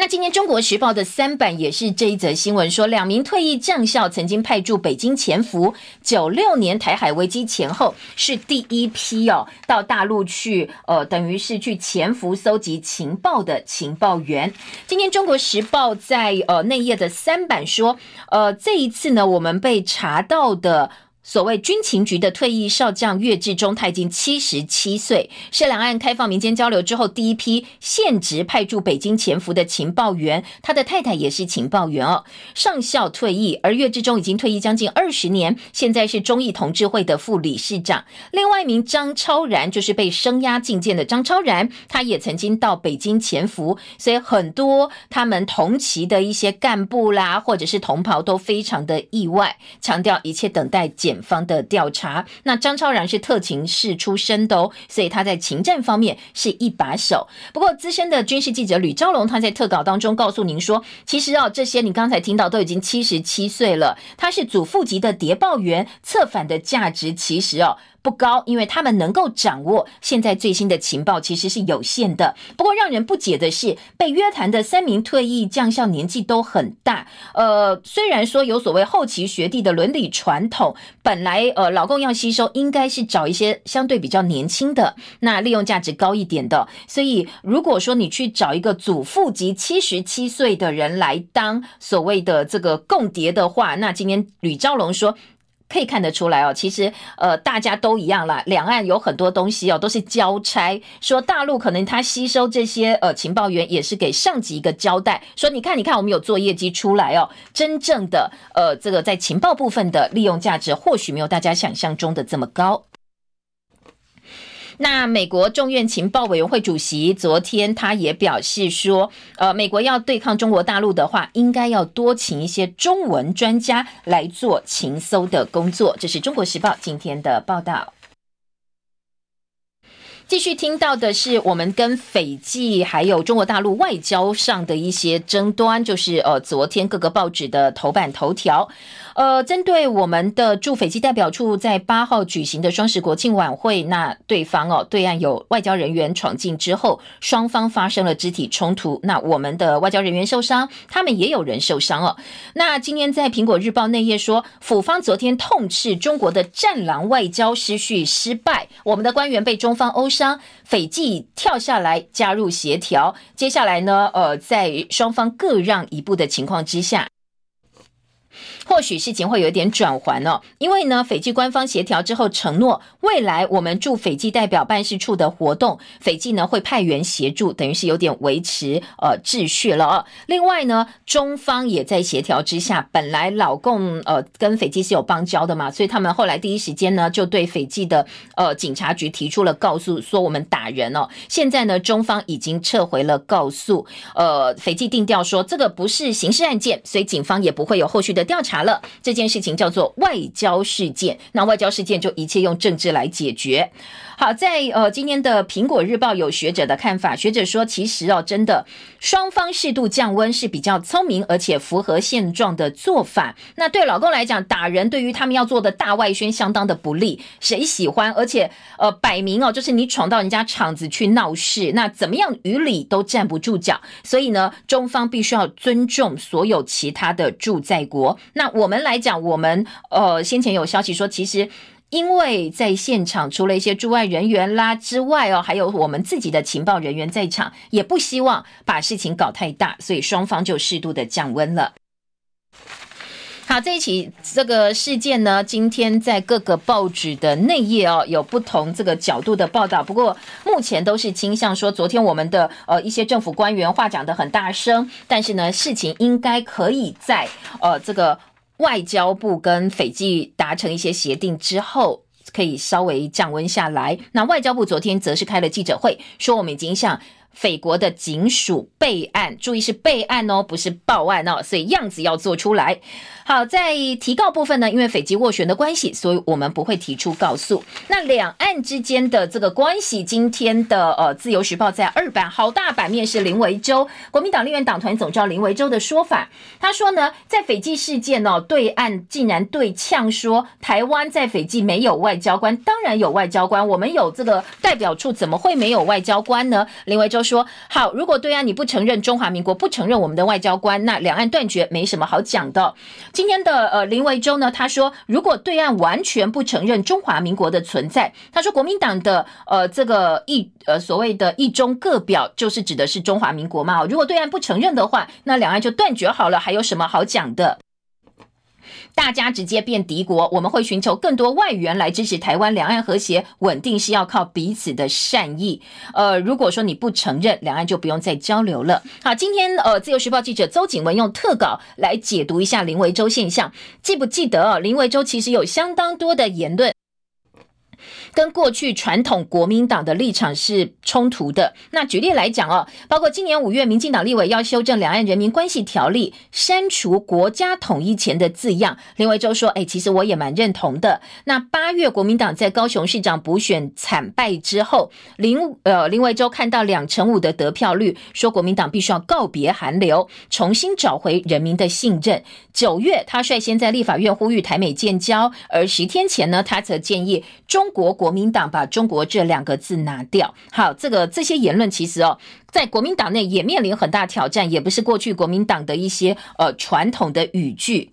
A: 那今天《中国时报》的三版也是这一则新闻，说两名退役将校曾经派驻北京潜伏。九六年台海危机前后，是第一批哦到大陆去，呃，等于是去潜伏搜集情报的情报员。今天《中国时报》在呃内页的三版说，呃，这一次呢，我们被查到的。所谓军情局的退役少将岳志忠，他已经七十七岁，是两岸开放民间交流之后第一批现职派驻北京潜伏的情报员。他的太太也是情报员哦，上校退役，而岳志忠已经退役将近二十年，现在是中义同志会的副理事长。另外一名张超然，就是被声押进监的张超然，他也曾经到北京潜伏，所以很多他们同期的一些干部啦，或者是同袍都非常的意外，强调一切等待解。检方的调查，那张超然是特勤室出身的哦，所以他在情战方面是一把手。不过，资深的军事记者吕昭龙他在特稿当中告诉您说，其实哦，这些你刚才听到都已经七十七岁了，他是祖父级的谍报员，策反的价值其实哦。不高，因为他们能够掌握现在最新的情报，其实是有限的。不过让人不解的是，被约谈的三名退役将校年纪都很大。呃，虽然说有所谓后期学弟的伦理传统，本来呃老公要吸收，应该是找一些相对比较年轻的，那利用价值高一点的。所以如果说你去找一个祖父级七十七岁的人来当所谓的这个共谍的话，那今天吕昭龙说。可以看得出来哦，其实呃大家都一样啦，两岸有很多东西哦都是交差。说大陆可能他吸收这些呃情报员也是给上级一个交代，说你看你看我们有做业绩出来哦，真正的呃这个在情报部分的利用价值或许没有大家想象中的这么高。那美国众院情报委员会主席昨天他也表示说，呃，美国要对抗中国大陆的话，应该要多请一些中文专家来做情搜的工作。这是中国时报今天的报道。继续听到的是我们跟斐济还有中国大陆外交上的一些争端，就是呃，昨天各个报纸的头版头条。呃，针对我们的驻斐济代表处在八号举行的双十国庆晚会，那对方哦，对岸有外交人员闯进之后，双方发生了肢体冲突，那我们的外交人员受伤，他们也有人受伤哦。那今天在苹果日报内页说，府方昨天痛斥中国的战狼外交失序失败，我们的官员被中方殴伤，斐济跳下来加入协调，接下来呢，呃，在双方各让一步的情况之下。或许事情会有一点转环哦，因为呢，斐济官方协调之后承诺，未来我们驻斐济代表办事处的活动，斐济呢会派员协助，等于是有点维持呃秩序了哦。另外呢，中方也在协调之下，本来老共呃跟斐济是有邦交的嘛，所以他们后来第一时间呢就对斐济的呃警察局提出了告诉，说我们打人哦。现在呢，中方已经撤回了告诉，呃，斐济定调说这个不是刑事案件，所以警方也不会有后续的调查。了这件事情叫做外交事件，那外交事件就一切用政治来解决。好，在呃今天的苹果日报有学者的看法，学者说，其实哦，真的双方适度降温是比较聪明而且符合现状的做法。那对老公来讲，打人对于他们要做的大外宣相当的不利，谁喜欢？而且呃，摆明哦，就是你闯到人家场子去闹事，那怎么样于理都站不住脚。所以呢，中方必须要尊重所有其他的驻在国。那我们来讲，我们呃先前有消息说，其实。因为在现场除了一些驻外人员啦之外哦，还有我们自己的情报人员在场，也不希望把事情搞太大，所以双方就适度的降温了。好，这一起这个事件呢，今天在各个报纸的内页哦，有不同这个角度的报道。不过目前都是倾向说，昨天我们的呃一些政府官员话讲的很大声，但是呢，事情应该可以在呃这个。外交部跟斐济达成一些协定之后，可以稍微降温下来。那外交部昨天则是开了记者会，说我们已经向斐国的警署备案，注意是备案哦，不是报案哦，所以样子要做出来。好，在提告部分呢，因为斐济斡旋的关系，所以我们不会提出告诉。那两岸之间的这个关系，今天的呃《自由时报》在二版好大版面是林维洲，国民党立院党团总召林维洲的说法。他说呢，在斐济事件呢，对岸竟然对呛说台湾在斐济没有外交官，当然有外交官，我们有这个代表处，怎么会没有外交官呢？林维洲说，好，如果对岸你不承认中华民国，不承认我们的外交官，那两岸断绝没什么好讲的。今天的呃林维洲呢，他说，如果对岸完全不承认中华民国的存在，他说国民党的呃这个一呃所谓的“一中各表”就是指的是中华民国嘛？如果对岸不承认的话，那两岸就断绝好了，还有什么好讲的？大家直接变敌国，我们会寻求更多外援来支持台湾两岸和谐稳定，是要靠彼此的善意。呃，如果说你不承认，两岸就不用再交流了。好，今天呃，自由时报记者邹景文用特稿来解读一下林维洲现象。记不记得林维洲其实有相当多的言论。跟过去传统国民党的立场是冲突的。那举例来讲哦，包括今年五月，民进党立委要修正《两岸人民关系条例》，删除“国家统一前”的字样。林维洲说：“哎，其实我也蛮认同的。”那八月，国民党在高雄市长补选惨败之后，林呃林维洲看到两成五的得票率，说国民党必须要告别韩流，重新找回人民的信任。九月，他率先在立法院呼吁台美建交，而十天前呢，他则建议中国。国民党把中国这两个字拿掉，好，这个这些言论其实哦，在国民党内也面临很大挑战，也不是过去国民党的一些呃传统的语句，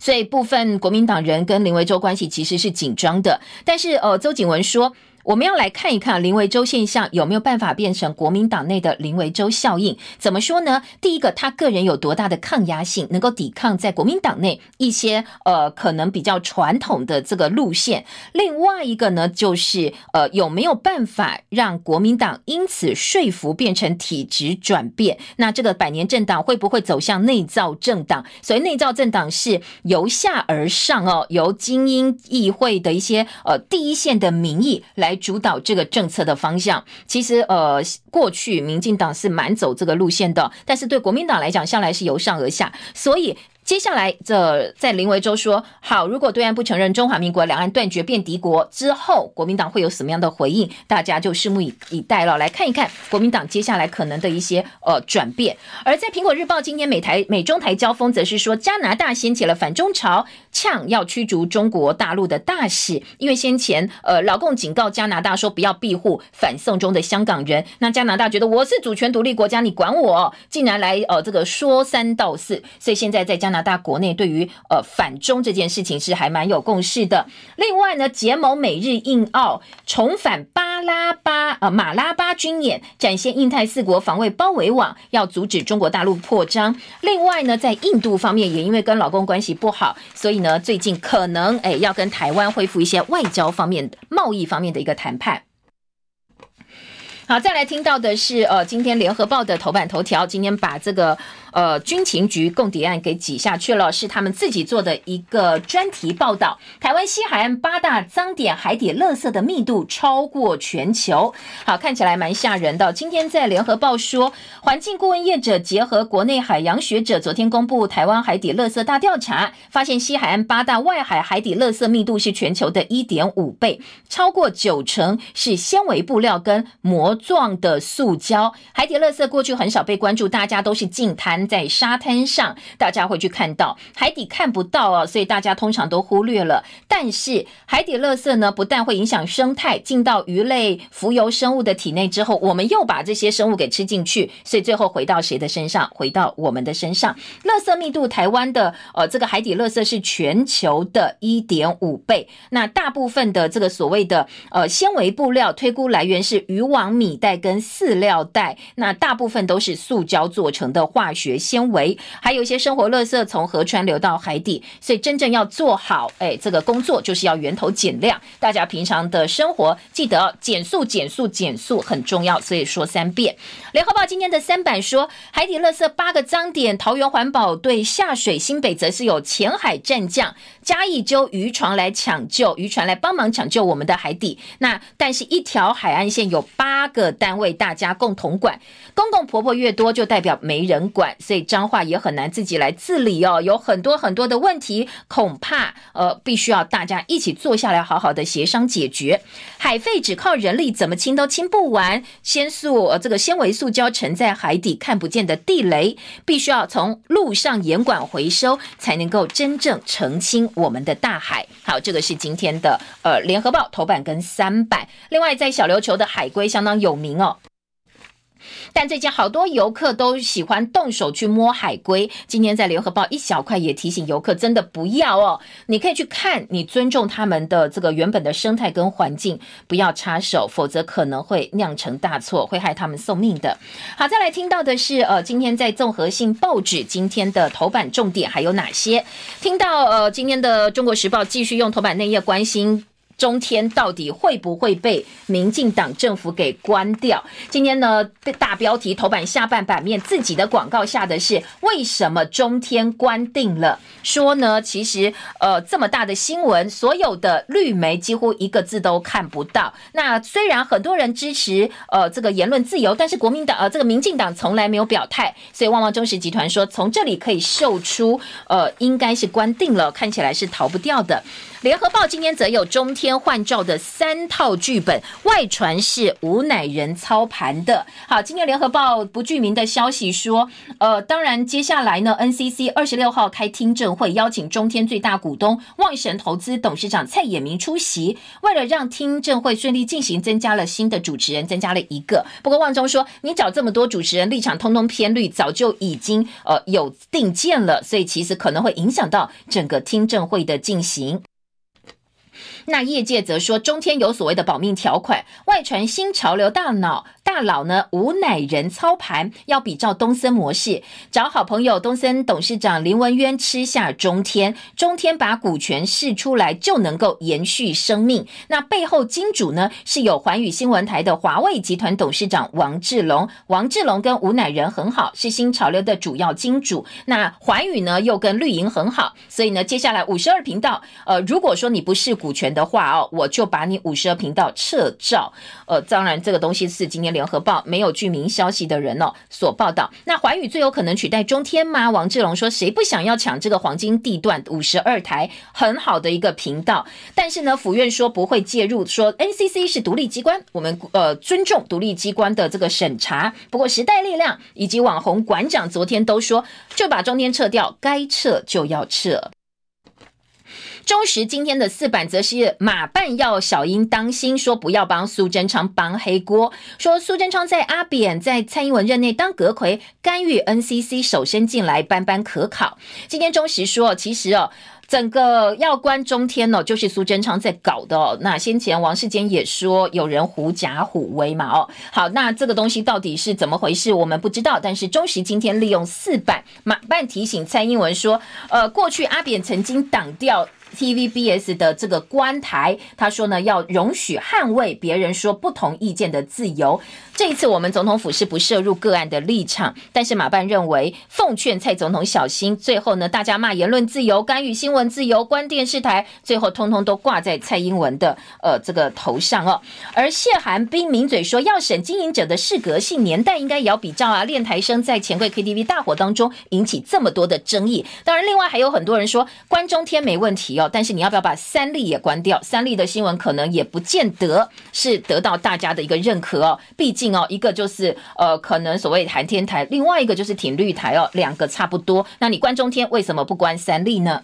A: 所以部分国民党人跟林维洲关系其实是紧张的，但是呃，周景文说。我们要来看一看林维洲现象有没有办法变成国民党内的林维洲效应？怎么说呢？第一个，他个人有多大的抗压性，能够抵抗在国民党内一些呃可能比较传统的这个路线？另外一个呢，就是呃有没有办法让国民党因此说服变成体制转变？那这个百年政党会不会走向内造政党？所以内造政党是由下而上哦，由精英议会的一些呃第一线的民意来。主导这个政策的方向，其实呃，过去民进党是蛮走这个路线的，但是对国民党来讲，向来是由上而下，所以。接下来，这在林维洲说好，如果对岸不承认中华民国，两岸断绝变敌国之后，国民党会有什么样的回应？大家就拭目以以待了。来看一看国民党接下来可能的一些呃转变。而在苹果日报今天美台美中台交锋，则是说加拿大掀起了反中潮，呛要驱逐中国大陆的大使，因为先前呃老共警告加拿大说不要庇护反送中的香港人，那加拿大觉得我是主权独立国家，你管我，竟然来呃这个说三道四，所以现在在加拿大国内对于呃反中这件事情是还蛮有共识的。另外呢，结盟美日印澳重返巴拉巴呃马拉巴军演，展现印太四国防卫包围网，要阻止中国大陆扩张。另外呢，在印度方面也因为跟老公关系不好，所以呢最近可能哎要跟台湾恢复一些外交方面、贸易方面的一个谈判。好，再来听到的是呃，今天联合报的头版头条，今天把这个。呃，军情局共谍案给挤下去了，是他们自己做的一个专题报道。台湾西海岸八大脏点海底垃圾的密度超过全球，好看起来蛮吓人的。今天在联合报说，环境顾问业者结合国内海洋学者，昨天公布台湾海底垃圾大调查，发现西海岸八大外海海底垃圾密度是全球的一点五倍，超过九成是纤维布料跟膜状的塑胶。海底垃圾过去很少被关注，大家都是净滩。在沙滩上，大家会去看到海底看不到啊，所以大家通常都忽略了。但是海底垃圾呢，不但会影响生态，进到鱼类、浮游生物的体内之后，我们又把这些生物给吃进去，所以最后回到谁的身上？回到我们的身上。垃圾密度，台湾的呃这个海底垃圾是全球的一点五倍。那大部分的这个所谓的呃纤维布料，推估来源是渔网、米袋跟饲料袋，那大部分都是塑胶做成的化学。学纤维，还有一些生活垃圾从河川流到海底，所以真正要做好，哎，这个工作就是要源头减量。大家平常的生活记得减速、减速、减速很重要，所以说三遍。联合报今天的三版说，海底垃圾八个脏点，桃园环保队下水，新北则是有前海战将嘉义揪渔船来抢救，渔船来帮忙抢救我们的海底。那但是一条海岸线有八个单位，大家共同管，公公婆婆越多，就代表没人管。所以彰化也很难自己来治理哦，有很多很多的问题，恐怕呃必须要大家一起坐下来好好的协商解决。海废只靠人力怎么清都清不完，纤塑呃这个纤维塑胶沉在海底看不见的地雷，必须要从陆上严管回收，才能够真正澄清我们的大海。好，这个是今天的呃联合报头版跟三版。另外在小琉球的海龟相当有名哦。但最近好多游客都喜欢动手去摸海龟。今天在联合报一小块也提醒游客，真的不要哦。你可以去看，你尊重他们的这个原本的生态跟环境，不要插手，否则可能会酿成大错，会害他们送命的。好，再来听到的是，呃，今天在综合性报纸今天的头版重点还有哪些？听到呃，今天的中国时报继续用头版内页关心。中天到底会不会被民进党政府给关掉？今天呢，大标题头版下半版面自己的广告下的是为什么中天关定了？说呢，其实呃这么大的新闻，所有的绿媒几乎一个字都看不到。那虽然很多人支持呃这个言论自由，但是国民党呃这个民进党从来没有表态，所以旺旺中实集团说从这里可以秀出呃应该是关定了，看起来是逃不掉的。联合报今天则有中天换照的三套剧本，外传是吴乃仁操盘的。好，今天联合报不具名的消息说，呃，当然接下来呢，NCC 二十六号开听证会，邀请中天最大股东旺神投资董事长蔡衍明出席。为了让听证会顺利进行，增加了新的主持人，增加了一个。不过旺中说，你找这么多主持人，立场通通偏绿，早就已经呃有定见了，所以其实可能会影响到整个听证会的进行。那业界则说，中天有所谓的保命条款，外传新潮流大脑大佬呢吴乃仁操盘，要比照东森模式，找好朋友东森董事长林文渊吃下中天，中天把股权释出来就能够延续生命。那背后金主呢是有环宇新闻台的华为集团董事长王志龙，王志龙跟吴乃仁很好，是新潮流的主要金主。那环宇呢又跟绿营很好，所以呢接下来五十二频道，呃，如果说你不是股权的话哦，我就把你五十二频道撤照。呃，当然这个东西是今天联合报没有具名消息的人哦所报道。那华宇最有可能取代中天吗？王志龙说，谁不想要抢这个黄金地段五十二台很好的一个频道？但是呢，府院说不会介入，说 NCC 是独立机关，我们呃尊重独立机关的这个审查。不过时代力量以及网红馆长昨天都说，就把中天撤掉，该撤就要撤。中时今天的四版则是马办要小英当心，说不要帮苏贞昌帮黑锅，说苏贞昌在阿扁在蔡英文任内当阁魁，干预 NCC 手伸进来，班班可考。今天中时说，其实哦。整个要关中天哦，就是苏贞昌在搞的哦。那先前王世坚也说有人狐假虎威嘛哦。好，那这个东西到底是怎么回事，我们不知道。但是中时今天利用四版马办提醒蔡英文说，呃，过去阿扁曾经挡掉。TVBS 的这个官台，他说呢，要容许捍卫别人说不同意见的自由。这一次，我们总统府是不涉入个案的立场，但是马办认为，奉劝蔡总统小心。最后呢，大家骂言论自由、干预新闻自由、关电视台，最后通通都挂在蔡英文的呃这个头上哦。而谢寒冰抿嘴说，要审经营者的适格性年代，应该也要比照啊。练台生在钱柜 KTV 大火当中引起这么多的争议，当然，另外还有很多人说关中天没问题。但是你要不要把三立也关掉？三立的新闻可能也不见得是得到大家的一个认可哦。毕竟哦，一个就是呃，可能所谓寒天台，另外一个就是挺绿台哦，两个差不多。那你关中天为什么不关三立呢？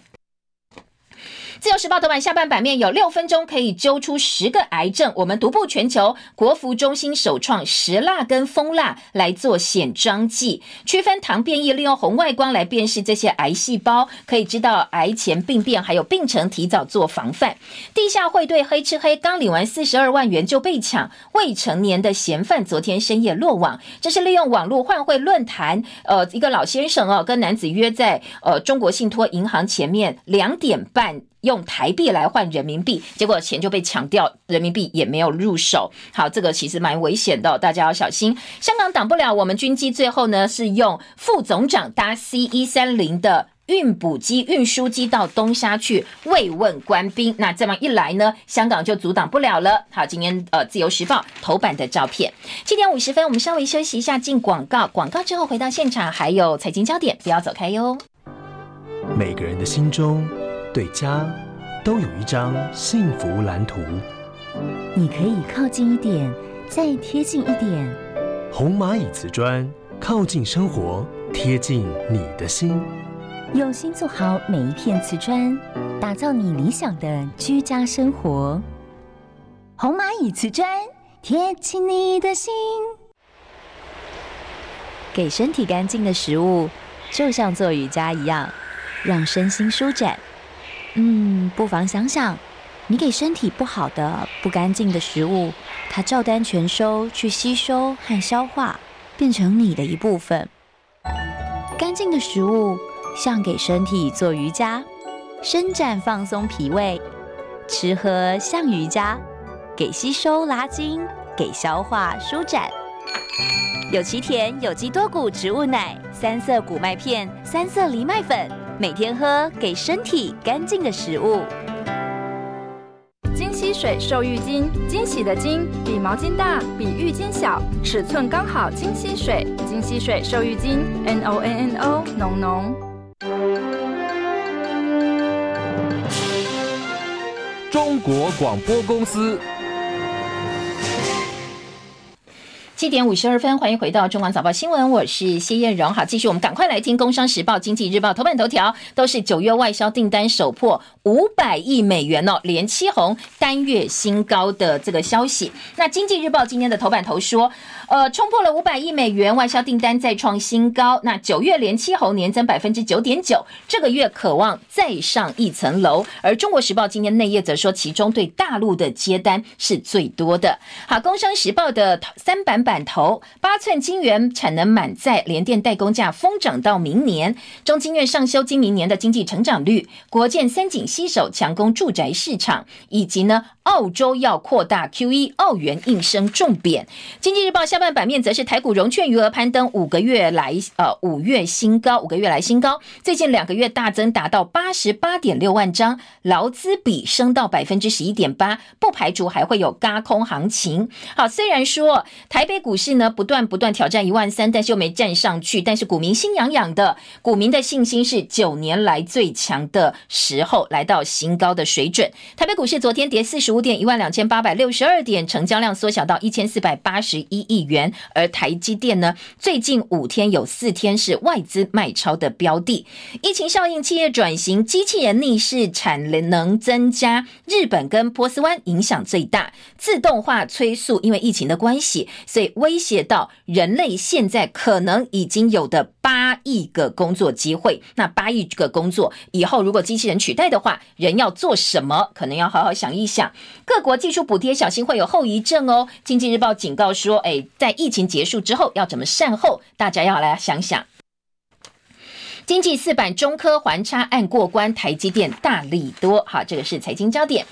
A: 自由时报头版下半版面有六分钟可以揪出十个癌症，我们独步全球，国服中心首创石蜡跟蜂蜡来做显彰剂，区分糖变异，利用红外光来辨识这些癌细胞，可以知道癌前病变还有病程，提早做防范。地下汇兑黑吃黑，刚领完四十二万元就被抢，未成年的嫌犯昨天深夜落网，这是利用网络换汇论坛，呃，一个老先生哦，跟男子约在呃中国信托银行前面两点半。用台币来换人民币，结果钱就被抢掉，人民币也没有入手。好，这个其实蛮危险的，大家要小心。香港挡不了我们军机，最后呢是用副总长搭 C 一三零的运补机、运输机到东沙去慰问官兵。那这么一来呢，香港就阻挡不了了。好，今天呃自由时报头版的照片。七点五十分，我们稍微休息一下，进广告。广告之后回到现场，还有财经焦点，不要走开哟。
R: 每个人的心中。对家都有一张幸福蓝图。
S: 你可以靠近一点，再贴近一点。
R: 红蚂蚁瓷砖，靠近生活，贴近你的心。
S: 用心做好每一片瓷砖，打造你理想的居家生活。红蚂蚁瓷砖，贴近你的心。给身体干净的食物，就像做瑜伽一样，让身心舒展。嗯，不妨想想，你给身体不好的、不干净的食物，它照单全收去吸收和消化，变成你的一部分。干净的食物像给身体做瑜伽，伸展放松脾胃；吃喝像瑜伽，给吸收拉筋，给消化舒展。有奇田有机多谷植物奶、三色谷麦片、三色藜麦粉。每天喝给身体干净的食物。
T: 金溪水瘦浴巾，惊喜的惊比毛巾大，比浴巾小，尺寸刚好。金溪水，金溪水瘦浴巾，N O N N O，浓浓。
K: 中国广播公司。
A: 七点五十二分，欢迎回到中广早报新闻，我是谢燕荣。好，继续我们赶快来听《工商时报》《经济日报》头版头条，都是九月外销订单首破五百亿美元哦，连七红单月新高的这个消息。那《经济日报》今天的头版头说。呃，冲破了五百亿美元外销订单，再创新高。那九月连七红年增百分之九点九，这个月渴望再上一层楼。而中国时报今天内页则说，其中对大陆的接单是最多的。好，工商时报的三版板头，八寸晶圆产能满载，联电代工价疯涨到明年。中金院上修今明年的经济成长率，国建三井西首强攻住宅市场，以及呢澳洲要扩大 QE，澳元应声重贬。经济日报下半版面则是台股融券余额攀登五个月来呃五月新高，五个月来新高，最近两个月大增达到八十八点六万张，劳资比升到百分之十一点八，不排除还会有嘎空行情。好，虽然说台北股市呢不断不断挑战一万三，但是又没站上去，但是股民心痒痒的，股民的信心是九年来最强的时候，来到新高的水准。台北股市昨天跌四十五点，一万两千八百六十二点，成交量缩小到一千四百八十一亿元。而台积电呢，最近五天有四天是外资卖超的标的。疫情效应，企业转型，机器人逆势产能增加，日本跟波斯湾影响最大。自动化催速，因为疫情的关系，所以威胁到人类现在可能已经有的八亿个工作机会。那八亿个工作以后，如果机器人取代的话，人要做什么？可能要好好想一想。各国技术补贴小心会有后遗症哦。经济日报警告说，哎，在疫情结束之后要怎么善后？大家要来想想。经济四版中科环差案过关，台积电大利多。好，这个是财经焦点。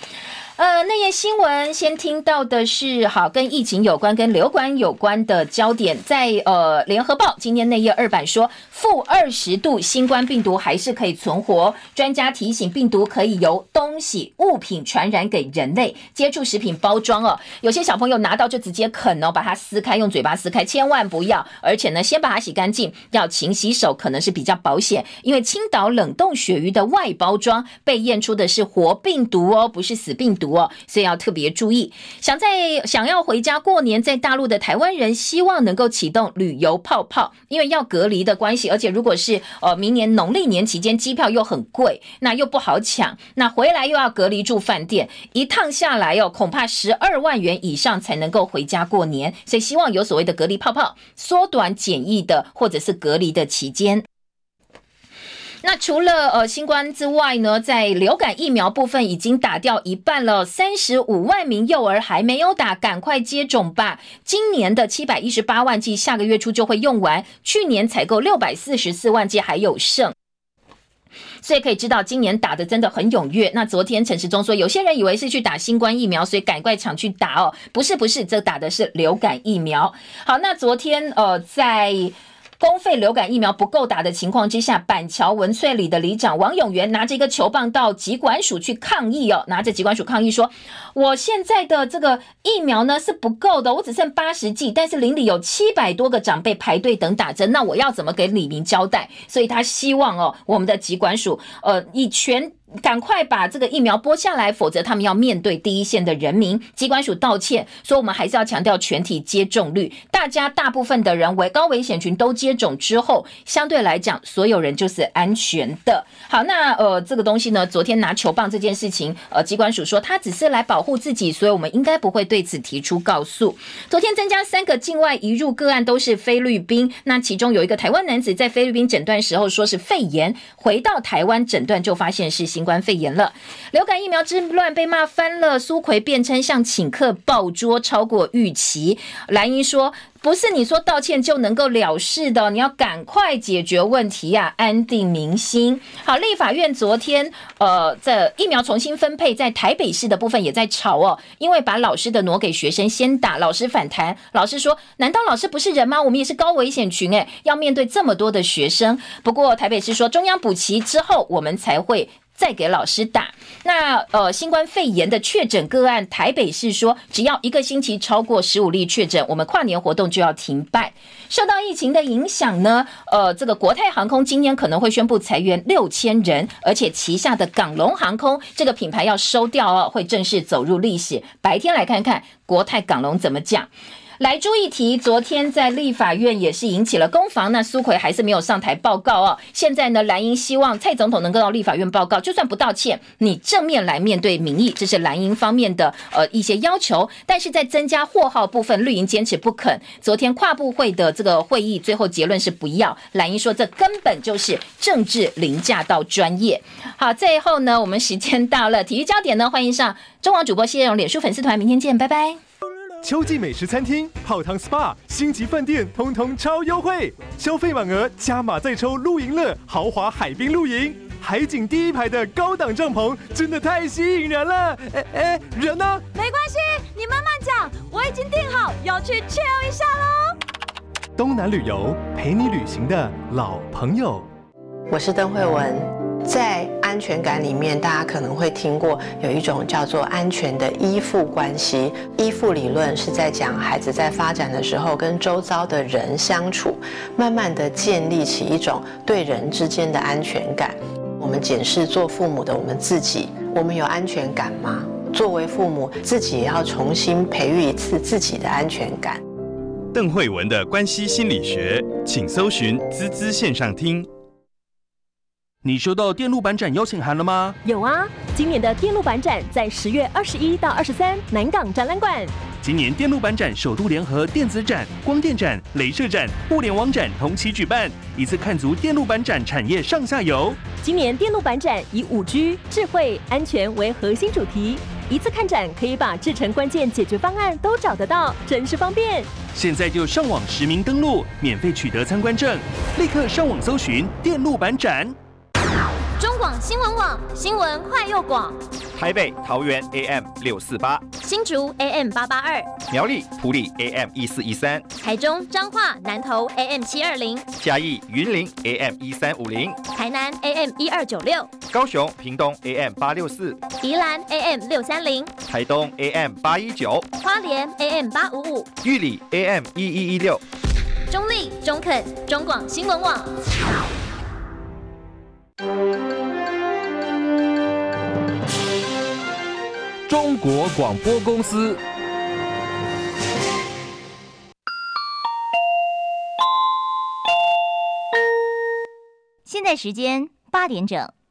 A: 呃，那页新闻先听到的是，好，跟疫情有关、跟流感有关的焦点，在呃联合报今天内页二版说，负二十度新冠病毒还是可以存活。专家提醒，病毒可以由东西物品传染给人类，接触食品包装哦。有些小朋友拿到就直接啃哦，把它撕开，用嘴巴撕开，千万不要。而且呢，先把它洗干净，要勤洗手，可能是比较保险。因为青岛冷冻鳕鱼的外包装被验出的是活病毒哦，不是死病毒。毒哦，所以要特别注意。想在想要回家过年，在大陆的台湾人希望能够启动旅游泡泡，因为要隔离的关系，而且如果是呃明年农历年期间机票又很贵，那又不好抢，那回来又要隔离住饭店，一趟下来哦，恐怕十二万元以上才能够回家过年。所以希望有所谓的隔离泡泡，缩短检疫的或者是隔离的期间。那除了呃新冠之外呢，在流感疫苗部分已经打掉一半了，三十五万名幼儿还没有打，赶快接种吧！今年的七百一十八万剂，下个月初就会用完。去年采购六百四十四万剂还有剩，所以可以知道今年打的真的很踊跃。那昨天陈时中说，有些人以为是去打新冠疫苗，所以赶快抢去打哦，不是不是，这打的是流感疫苗。好，那昨天呃在。公费流感疫苗不够打的情况之下，板桥文翠里的里长王永元拿着一个球棒到疾管署去抗议哦，拿着疾管署抗议说：“我现在的这个疫苗呢是不够的，我只剩八十剂，但是邻里有七百多个长辈排队等打针，那我要怎么给李明交代？所以他希望哦，我们的疾管署呃以全。”赶快把这个疫苗拨下来，否则他们要面对第一线的人民。机关署道歉说，我们还是要强调全体接种率。大家大部分的人为高危险群都接种之后，相对来讲，所有人就是安全的。好，那呃，这个东西呢，昨天拿球棒这件事情，呃，机关署说他只是来保护自己，所以我们应该不会对此提出告诉。昨天增加三个境外移入个案，都是菲律宾。那其中有一个台湾男子在菲律宾诊断时候说是肺炎，回到台湾诊断就发现是新。新冠肺炎了，流感疫苗之乱被骂翻了。苏奎辩称向请客爆桌超过预期。蓝英说：“不是你说道歉就能够了事的，你要赶快解决问题呀，安定民心。”好，立法院昨天呃，这疫苗重新分配在台北市的部分也在吵哦，因为把老师的挪给学生先打，老师反弹。老师说：“难道老师不是人吗？我们也是高危险群诶，要面对这么多的学生。”不过台北市说，中央补齐之后，我们才会。再给老师打。那呃，新冠肺炎的确诊个案，台北市说，只要一个星期超过十五例确诊，我们跨年活动就要停办。受到疫情的影响呢，呃，这个国泰航空今年可能会宣布裁员六千人，而且旗下的港龙航空这个品牌要收掉哦，会正式走入历史。白天来看看国泰港龙怎么讲。来注意题，昨天在立法院也是引起了攻防。那苏奎还是没有上台报告哦。现在呢，蓝营希望蔡总统能够到立法院报告，就算不道歉，你正面来面对民意，这是蓝营方面的呃一些要求。但是在增加货号部分，绿营坚持不肯。昨天跨部会的这个会议，最后结论是不要。蓝营说这根本就是政治凌驾到专业。好，最后呢，我们时间到了，体育焦点呢，欢迎上中网主播谢荣脸书粉丝团，明天见，拜拜。
H: 秋季美食餐厅、泡汤 SPA、星级饭店，通通超优惠，消费满额加码再抽露营乐豪华海滨露营。海景第一排的高档帐篷真的太吸引人了。哎哎，人呢？
Q: 没关系，你慢慢讲，我已经订好要去 chill 一下喽。
H: 东南旅游陪你旅行的老朋友，
U: 我是邓慧文。在安全感里面，大家可能会听过有一种叫做安全的依附关系。依附理论是在讲孩子在发展的时候跟周遭的人相处，慢慢的建立起一种对人之间的安全感。我们检视做父母的我们自己，我们有安全感吗？作为父母，自己也要重新培育一次自己的安全感。
V: 邓慧文的关系心理学，请搜寻滋滋线上听。
W: 你收到电路板展邀请函了吗？
X: 有啊，今年的电路板展在十月二十一到二十三南港展览馆。
W: 今年电路板展首度联合电子展、光电展、镭射展、互联网展同期举办，一次看足电路板展产业上下游。
X: 今年电路板展以五 G、智慧、安全为核心主题，一次看展可以把制成关键解决方案都找得到，真是方便。
W: 现在就上网实名登录，免费取得参观证，立刻上网搜寻电路板展。
Q: 新闻网新闻快又广，
Y: 台北桃园 AM 六四八，
Q: 新竹 AM 八八二，
Y: 苗栗埔里 AM 一四一三，
Q: 台中彰化南投 AM 七二零，
Y: 嘉义云林 AM 一三五零，
Q: 台南 AM 一二九六，
Y: 高雄屏东 AM 八六四，
Q: 宜兰 AM 六三零，
Y: 台东 AM 八一九，
Q: 花莲 AM 八五五，
Y: 玉里 AM 一一一六，
Q: 中立中肯中广新闻网。
K: 中国广播公司。
Z: 现在时间八点整。